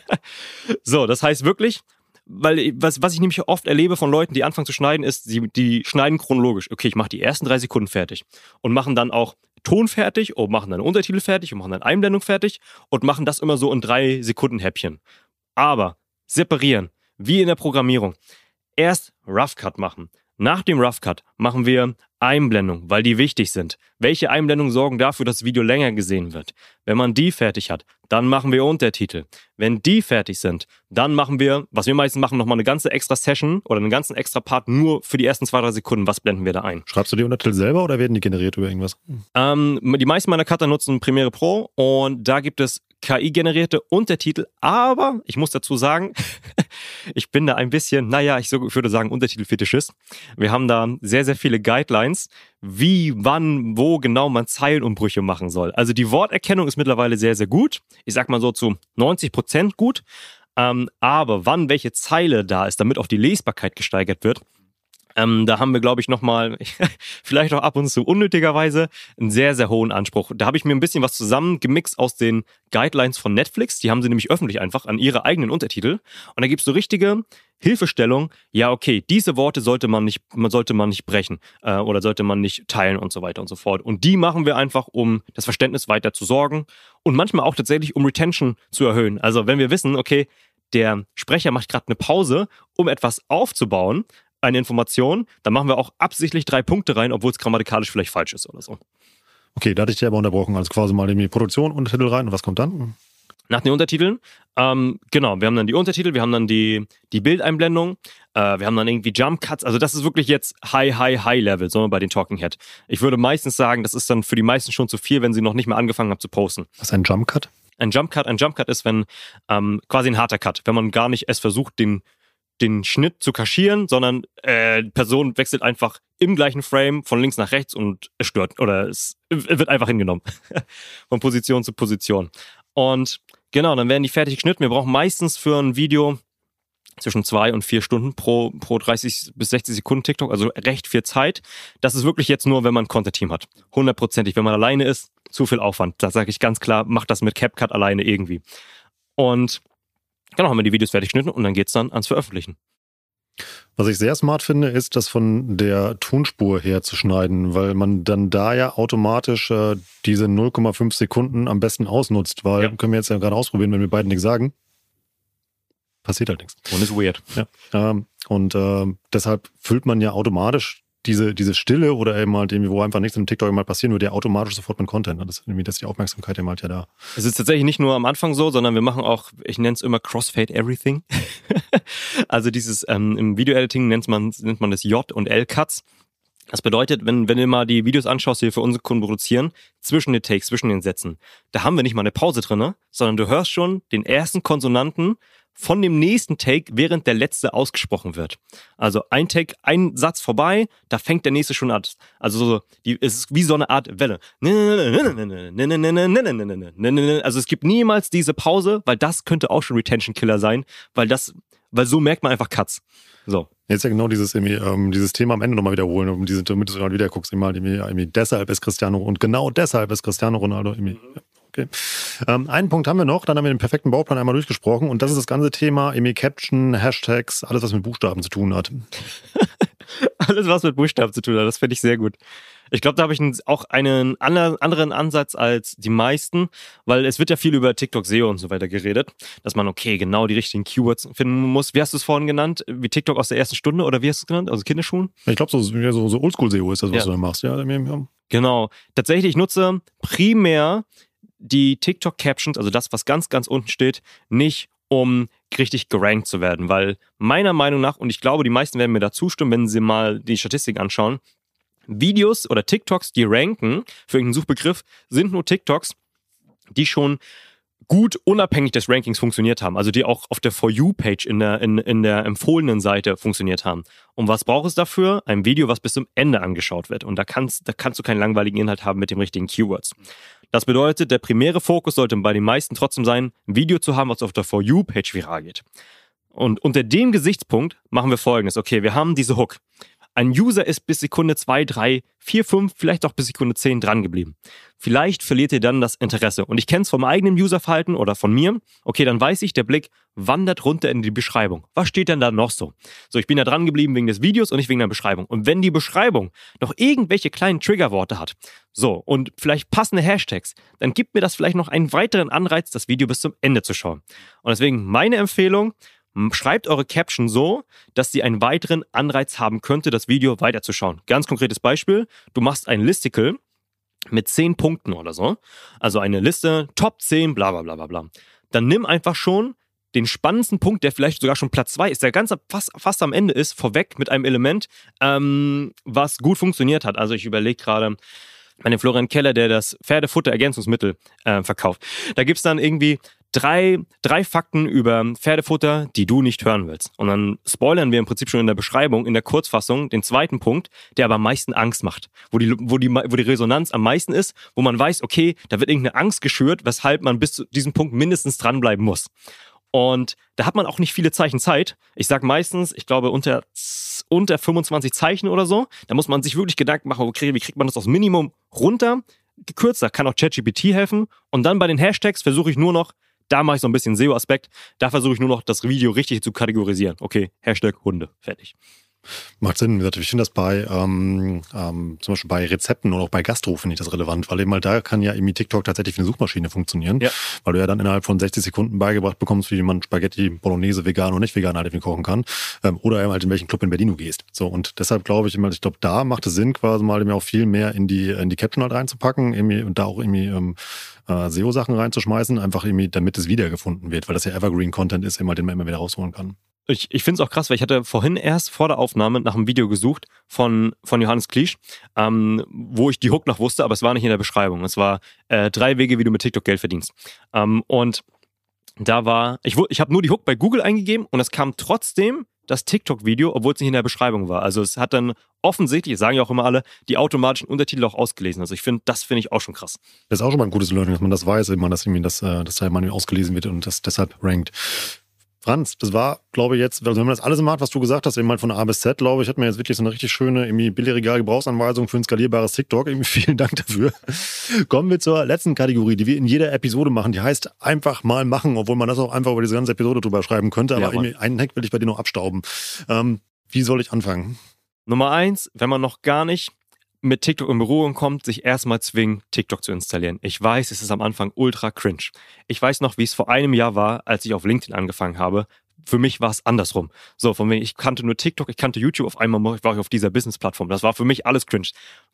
so, das heißt wirklich, weil was, was ich nämlich oft erlebe von Leuten, die anfangen zu schneiden, ist, die, die schneiden chronologisch. Okay, ich mache die ersten drei Sekunden fertig und machen dann auch Ton fertig und machen dann Untertitel fertig und machen dann Einblendung fertig und machen das immer so in drei Sekunden Häppchen. Aber separieren, wie in der Programmierung erst Rough Cut machen. Nach dem Rough Cut machen wir Einblendung, weil die wichtig sind. Welche Einblendungen sorgen dafür, dass das Video länger gesehen wird? Wenn man die fertig hat, dann machen wir Untertitel. Wenn die fertig sind, dann machen wir, was wir meistens machen, nochmal eine ganze extra Session oder einen ganzen extra Part nur für die ersten zwei, drei Sekunden. Was blenden wir da ein? Schreibst du die Untertitel selber oder werden die generiert über irgendwas? Ähm, die meisten meiner Cutter nutzen Premiere Pro und da gibt es KI-generierte Untertitel, aber ich muss dazu sagen, ich bin da ein bisschen, naja, ich, so, ich würde sagen Untertitelfetischist. Wir haben da sehr, sehr viele Guidelines, wie, wann, wo genau man Zeilenumbrüche machen soll. Also die Worterkennung ist mittlerweile sehr, sehr gut. Ich sag mal so zu 90 Prozent gut. Ähm, aber wann welche Zeile da ist, damit auch die Lesbarkeit gesteigert wird, ähm, da haben wir, glaube ich, nochmal, vielleicht auch ab und zu unnötigerweise, einen sehr, sehr hohen Anspruch. Da habe ich mir ein bisschen was zusammengemixt aus den Guidelines von Netflix. Die haben sie nämlich öffentlich einfach an ihre eigenen Untertitel. Und da gibt es so richtige Hilfestellung. Ja, okay, diese Worte sollte man nicht, sollte man nicht brechen äh, oder sollte man nicht teilen und so weiter und so fort. Und die machen wir einfach, um das Verständnis weiter zu sorgen und manchmal auch tatsächlich, um Retention zu erhöhen. Also wenn wir wissen, okay, der Sprecher macht gerade eine Pause, um etwas aufzubauen, eine Information, dann machen wir auch absichtlich drei Punkte rein, obwohl es grammatikalisch vielleicht falsch ist oder so. Okay, da hatte ich dich aber unterbrochen. Also quasi mal in die Produktion, Untertitel rein und was kommt dann? Nach den Untertiteln, ähm, genau, wir haben dann die Untertitel, wir haben dann die, die Bildeinblendung, äh, wir haben dann irgendwie Jump Cuts. Also das ist wirklich jetzt High, High, High Level, so bei den Talking Head. Ich würde meistens sagen, das ist dann für die meisten schon zu viel, wenn sie noch nicht mehr angefangen haben zu posten. Was ist ein Jump Cut? Ein Jump Cut, ein Jump Cut ist, wenn ähm, quasi ein harter Cut, wenn man gar nicht es versucht, den den Schnitt zu kaschieren, sondern äh, Person wechselt einfach im gleichen Frame von links nach rechts und es stört oder es wird einfach hingenommen von Position zu Position. Und genau, dann werden die fertig geschnitten. Wir brauchen meistens für ein Video zwischen zwei und vier Stunden pro, pro 30 bis 60 Sekunden TikTok, also recht viel Zeit. Das ist wirklich jetzt nur, wenn man ein Content-Team hat. Hundertprozentig. Wenn man alleine ist, zu viel Aufwand. Da sage ich ganz klar, macht das mit CapCut alleine irgendwie. Und Genau, haben wir die Videos fertig geschnitten und dann geht's dann ans Veröffentlichen. Was ich sehr smart finde, ist, das von der Tonspur her zu schneiden, weil man dann da ja automatisch äh, diese 0,5 Sekunden am besten ausnutzt, weil ja. können wir jetzt ja gerade ausprobieren, wenn wir beiden nichts sagen. Passiert halt nichts. Und ist weird. Ja. Ähm, und äh, deshalb füllt man ja automatisch diese, diese Stille oder eben halt irgendwie, wo einfach nichts im TikTok mal passieren würde, ja automatisch sofort mit Content. Das ist irgendwie, das ist die Aufmerksamkeit eben halt ja da. Es ist tatsächlich nicht nur am Anfang so, sondern wir machen auch, ich nenne es immer Crossfade Everything. also dieses, ähm, im Video-Editing nennt man, nennt man das J- und L-Cuts. Das bedeutet, wenn, wenn du mal die Videos anschaust, die wir für unsere Kunden produzieren, zwischen den Takes, zwischen den Sätzen, da haben wir nicht mal eine Pause drinne, sondern du hörst schon den ersten Konsonanten von dem nächsten Take, während der letzte ausgesprochen wird. Also ein Take, ein Satz vorbei, da fängt der nächste schon an. Also so, die, es ist wie so eine Art Welle. Also es gibt niemals diese Pause, weil das könnte auch schon Retention Killer sein, weil das, weil so merkt man einfach Cuts. So. Jetzt ja genau dieses, ähm, dieses Thema am Ende nochmal wiederholen, um diese, damit du mal wieder guckst, immer, irgendwie, deshalb ist Cristiano und genau deshalb ist Cristiano Ronaldo irgendwie. Okay. Ähm, einen Punkt haben wir noch, dann haben wir den perfekten Bauplan einmal durchgesprochen und das ist das ganze Thema Emi Caption, Hashtags, alles was mit Buchstaben zu tun hat. alles was mit Buchstaben zu tun hat, das finde ich sehr gut. Ich glaube, da habe ich auch einen anderen Ansatz als die meisten, weil es wird ja viel über TikTok SEO und so weiter geredet, dass man okay genau die richtigen Keywords finden muss. Wie hast du es vorhin genannt? Wie TikTok aus der ersten Stunde oder wie hast du es genannt? Also Kinderschuhen? Ich glaube, so, so, so Oldschool SEO ist das, was ja. du da machst. Ja, Genau. Tatsächlich, ich nutze primär die TikTok-Captions, also das, was ganz, ganz unten steht, nicht um richtig gerankt zu werden, weil meiner Meinung nach, und ich glaube, die meisten werden mir da zustimmen, wenn sie mal die Statistik anschauen, Videos oder TikToks, die ranken für irgendeinen Suchbegriff, sind nur TikToks, die schon gut unabhängig des Rankings funktioniert haben, also die auch auf der For You-Page in der, in, in der empfohlenen Seite funktioniert haben. Und was braucht es dafür? Ein Video, was bis zum Ende angeschaut wird. Und da kannst, da kannst du keinen langweiligen Inhalt haben mit den richtigen Keywords. Das bedeutet, der primäre Fokus sollte bei den meisten trotzdem sein, ein Video zu haben, was auf der For You-Page viral geht. Und unter dem Gesichtspunkt machen wir folgendes. Okay, wir haben diese Hook. Ein User ist bis Sekunde 2, 3, 4, 5, vielleicht auch bis Sekunde 10 dran geblieben. Vielleicht verliert ihr dann das Interesse. Und ich kenne es vom eigenen Userverhalten oder von mir. Okay, dann weiß ich, der Blick wandert runter in die Beschreibung. Was steht denn da noch so? So, ich bin da dran geblieben wegen des Videos und nicht wegen der Beschreibung. Und wenn die Beschreibung noch irgendwelche kleinen Triggerworte hat, so, und vielleicht passende Hashtags, dann gibt mir das vielleicht noch einen weiteren Anreiz, das Video bis zum Ende zu schauen. Und deswegen meine Empfehlung, Schreibt eure Caption so, dass sie einen weiteren Anreiz haben könnte, das Video weiterzuschauen. Ganz konkretes Beispiel, du machst ein Listicle mit 10 Punkten oder so. Also eine Liste, Top 10, bla bla bla bla bla. Dann nimm einfach schon den spannendsten Punkt, der vielleicht sogar schon Platz 2 ist, der ganz fast, fast am Ende ist, vorweg mit einem Element, ähm, was gut funktioniert hat. Also ich überlege gerade, bei dem Florian Keller, der das Pferdefutter-Ergänzungsmittel äh, verkauft. Da gibt's dann irgendwie drei, drei Fakten über Pferdefutter, die du nicht hören willst. Und dann spoilern wir im Prinzip schon in der Beschreibung, in der Kurzfassung, den zweiten Punkt, der aber am meisten Angst macht. Wo die, wo die, wo die Resonanz am meisten ist, wo man weiß, okay, da wird irgendeine Angst geschürt, weshalb man bis zu diesem Punkt mindestens dranbleiben muss. Und da hat man auch nicht viele Zeichen Zeit. Ich sage meistens, ich glaube, unter, unter 25 Zeichen oder so. Da muss man sich wirklich Gedanken machen, okay, wie kriegt man das aus Minimum runter? Gekürzt, kann auch ChatGPT helfen. Und dann bei den Hashtags versuche ich nur noch da mache ich so ein bisschen SEO-Aspekt. Da versuche ich nur noch das Video richtig zu kategorisieren. Okay, Hashtag Hunde, fertig. Macht Sinn. Ich finde das bei ähm, ähm, zum Beispiel bei Rezepten oder auch bei Gastro finde ich das relevant, weil eben mal da kann ja irgendwie TikTok tatsächlich wie eine Suchmaschine funktionieren, ja. weil du ja dann innerhalb von 60 Sekunden beigebracht bekommst, wie man Spaghetti Bolognese vegan oder nicht vegan halt irgendwie kochen kann ähm, oder eben halt in welchen Club in Berlin du gehst. So und deshalb glaube ich immer, ich glaube da macht es Sinn quasi mal eben auch viel mehr in die in die Caption halt reinzupacken irgendwie und da auch irgendwie ähm, äh, SEO-Sachen reinzuschmeißen, einfach irgendwie, damit es wiedergefunden wird, weil das ja Evergreen-Content ist, immer, den man immer wieder rausholen kann. Ich, ich finde es auch krass, weil ich hatte vorhin erst vor der Aufnahme nach einem Video gesucht von, von Johannes Kliesch, ähm, wo ich die Hook noch wusste, aber es war nicht in der Beschreibung. Es war äh, drei Wege, wie du mit TikTok Geld verdienst. Ähm, und da war, ich, ich habe nur die Hook bei Google eingegeben und es kam trotzdem das TikTok-Video, obwohl es nicht in der Beschreibung war. Also es hat dann offensichtlich, sagen ja auch immer alle, die automatischen Untertitel auch ausgelesen. Also ich finde, das finde ich auch schon krass. Das ist auch schon mal ein gutes Learning, dass man das weiß, dass äh, das da mal ausgelesen wird und das deshalb rankt. Franz, das war, glaube ich, jetzt, also wenn man das alles macht, was du gesagt hast, eben mal von A bis Z, glaube ich, hat mir jetzt wirklich so eine richtig schöne, irgendwie billigregal Gebrauchsanweisung für ein skalierbares TikTok. Irgendwie vielen Dank dafür. Kommen wir zur letzten Kategorie, die wir in jeder Episode machen. Die heißt einfach mal machen, obwohl man das auch einfach über diese ganze Episode drüber schreiben könnte. Aber ja, irgendwie einen Hack will ich bei dir noch abstauben. Ähm, wie soll ich anfangen? Nummer eins, wenn man noch gar nicht mit TikTok in Berührung kommt, sich erstmal zwingen, TikTok zu installieren. Ich weiß, es ist am Anfang ultra cringe. Ich weiß noch, wie es vor einem Jahr war, als ich auf LinkedIn angefangen habe. Für mich war es andersrum. So, von wegen, ich kannte nur TikTok, ich kannte YouTube, auf einmal war ich auf dieser Business-Plattform. Das war für mich alles cringe.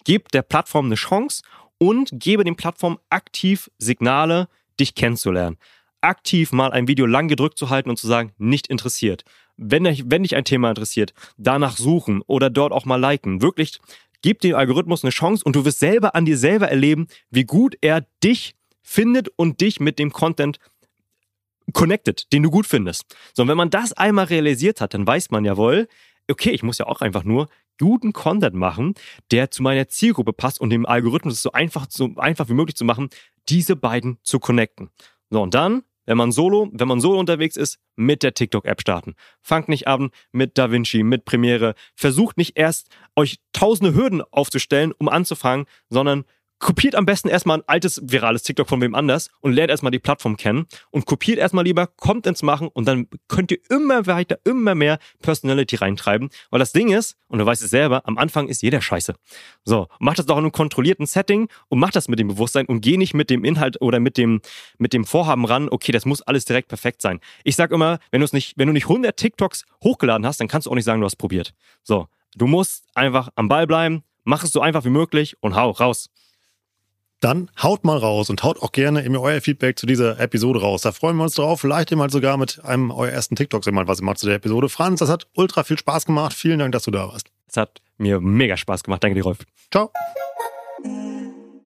Gebt der Plattform eine Chance und gebe den Plattformen aktiv Signale, dich kennenzulernen. Aktiv mal ein Video lang gedrückt zu halten und zu sagen, nicht interessiert. Wenn wenn dich ein Thema interessiert, danach suchen oder dort auch mal liken. Wirklich Gib dem Algorithmus eine Chance und du wirst selber an dir selber erleben, wie gut er dich findet und dich mit dem Content connected, den du gut findest. So, und wenn man das einmal realisiert hat, dann weiß man ja wohl, okay, ich muss ja auch einfach nur guten Content machen, der zu meiner Zielgruppe passt und dem Algorithmus so einfach, so einfach wie möglich zu machen, diese beiden zu connecten. So, und dann wenn man solo, wenn man solo unterwegs ist, mit der TikTok-App starten. Fangt nicht an mit DaVinci, mit Premiere. Versucht nicht erst euch tausende Hürden aufzustellen, um anzufangen, sondern kopiert am besten erstmal ein altes virales TikTok von wem anders und lernt erstmal die Plattform kennen und kopiert erstmal lieber, kommt ins Machen und dann könnt ihr immer weiter, immer mehr Personality reintreiben. Weil das Ding ist, und du weißt es selber, am Anfang ist jeder scheiße. So, macht das doch in einem kontrollierten Setting und macht das mit dem Bewusstsein und geh nicht mit dem Inhalt oder mit dem, mit dem Vorhaben ran, okay, das muss alles direkt perfekt sein. Ich sag immer, wenn du es nicht, wenn du nicht 100 TikToks hochgeladen hast, dann kannst du auch nicht sagen, du hast probiert. So, du musst einfach am Ball bleiben, mach es so einfach wie möglich und hau raus dann haut mal raus und haut auch gerne immer euer Feedback zu dieser Episode raus. Da freuen wir uns drauf. Vielleicht mal sogar mit einem eurer ersten TikToks immer was ihr macht zu der Episode. Franz, das hat ultra viel Spaß gemacht. Vielen Dank, dass du da warst. Es hat mir mega Spaß gemacht. Danke dir, Rolf. Ciao.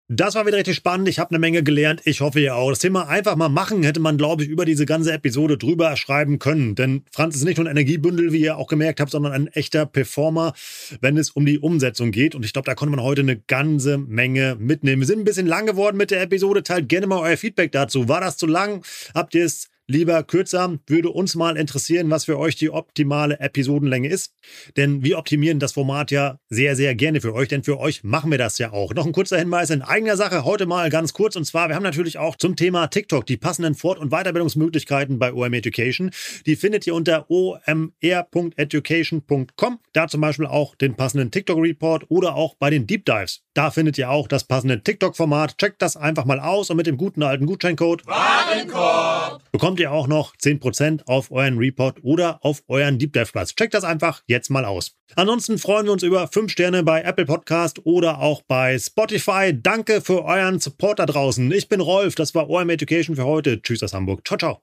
Das war wieder richtig spannend. Ich habe eine Menge gelernt. Ich hoffe ihr auch. Das Thema einfach mal machen hätte man, glaube ich, über diese ganze Episode drüber schreiben können. Denn Franz ist nicht nur ein Energiebündel, wie ihr auch gemerkt habt, sondern ein echter Performer, wenn es um die Umsetzung geht. Und ich glaube, da konnte man heute eine ganze Menge mitnehmen. Wir sind ein bisschen lang geworden mit der Episode. Teilt gerne mal euer Feedback dazu. War das zu lang? Habt ihr es lieber kürzer. Würde uns mal interessieren, was für euch die optimale Episodenlänge ist. Denn wir optimieren das Format ja sehr, sehr gerne für euch, denn für euch machen wir das ja auch. Noch ein kurzer Hinweis in eigener Sache, heute mal ganz kurz. Und zwar, wir haben natürlich auch zum Thema TikTok die passenden Fort- und Weiterbildungsmöglichkeiten bei OM Education. Die findet ihr unter omr.education.com. Da zum Beispiel auch den passenden TikTok-Report oder auch bei den Deep Dives. Da findet ihr auch das passende TikTok-Format. Checkt das einfach mal aus und mit dem guten alten Gutscheincode Warenkorb bekommt bekommt ihr auch noch 10% auf euren Report oder auf euren Deep Dive Platz. Checkt das einfach jetzt mal aus. Ansonsten freuen wir uns über 5 Sterne bei Apple Podcast oder auch bei Spotify. Danke für euren Support da draußen. Ich bin Rolf, das war OM Education für heute. Tschüss aus Hamburg. Ciao, ciao.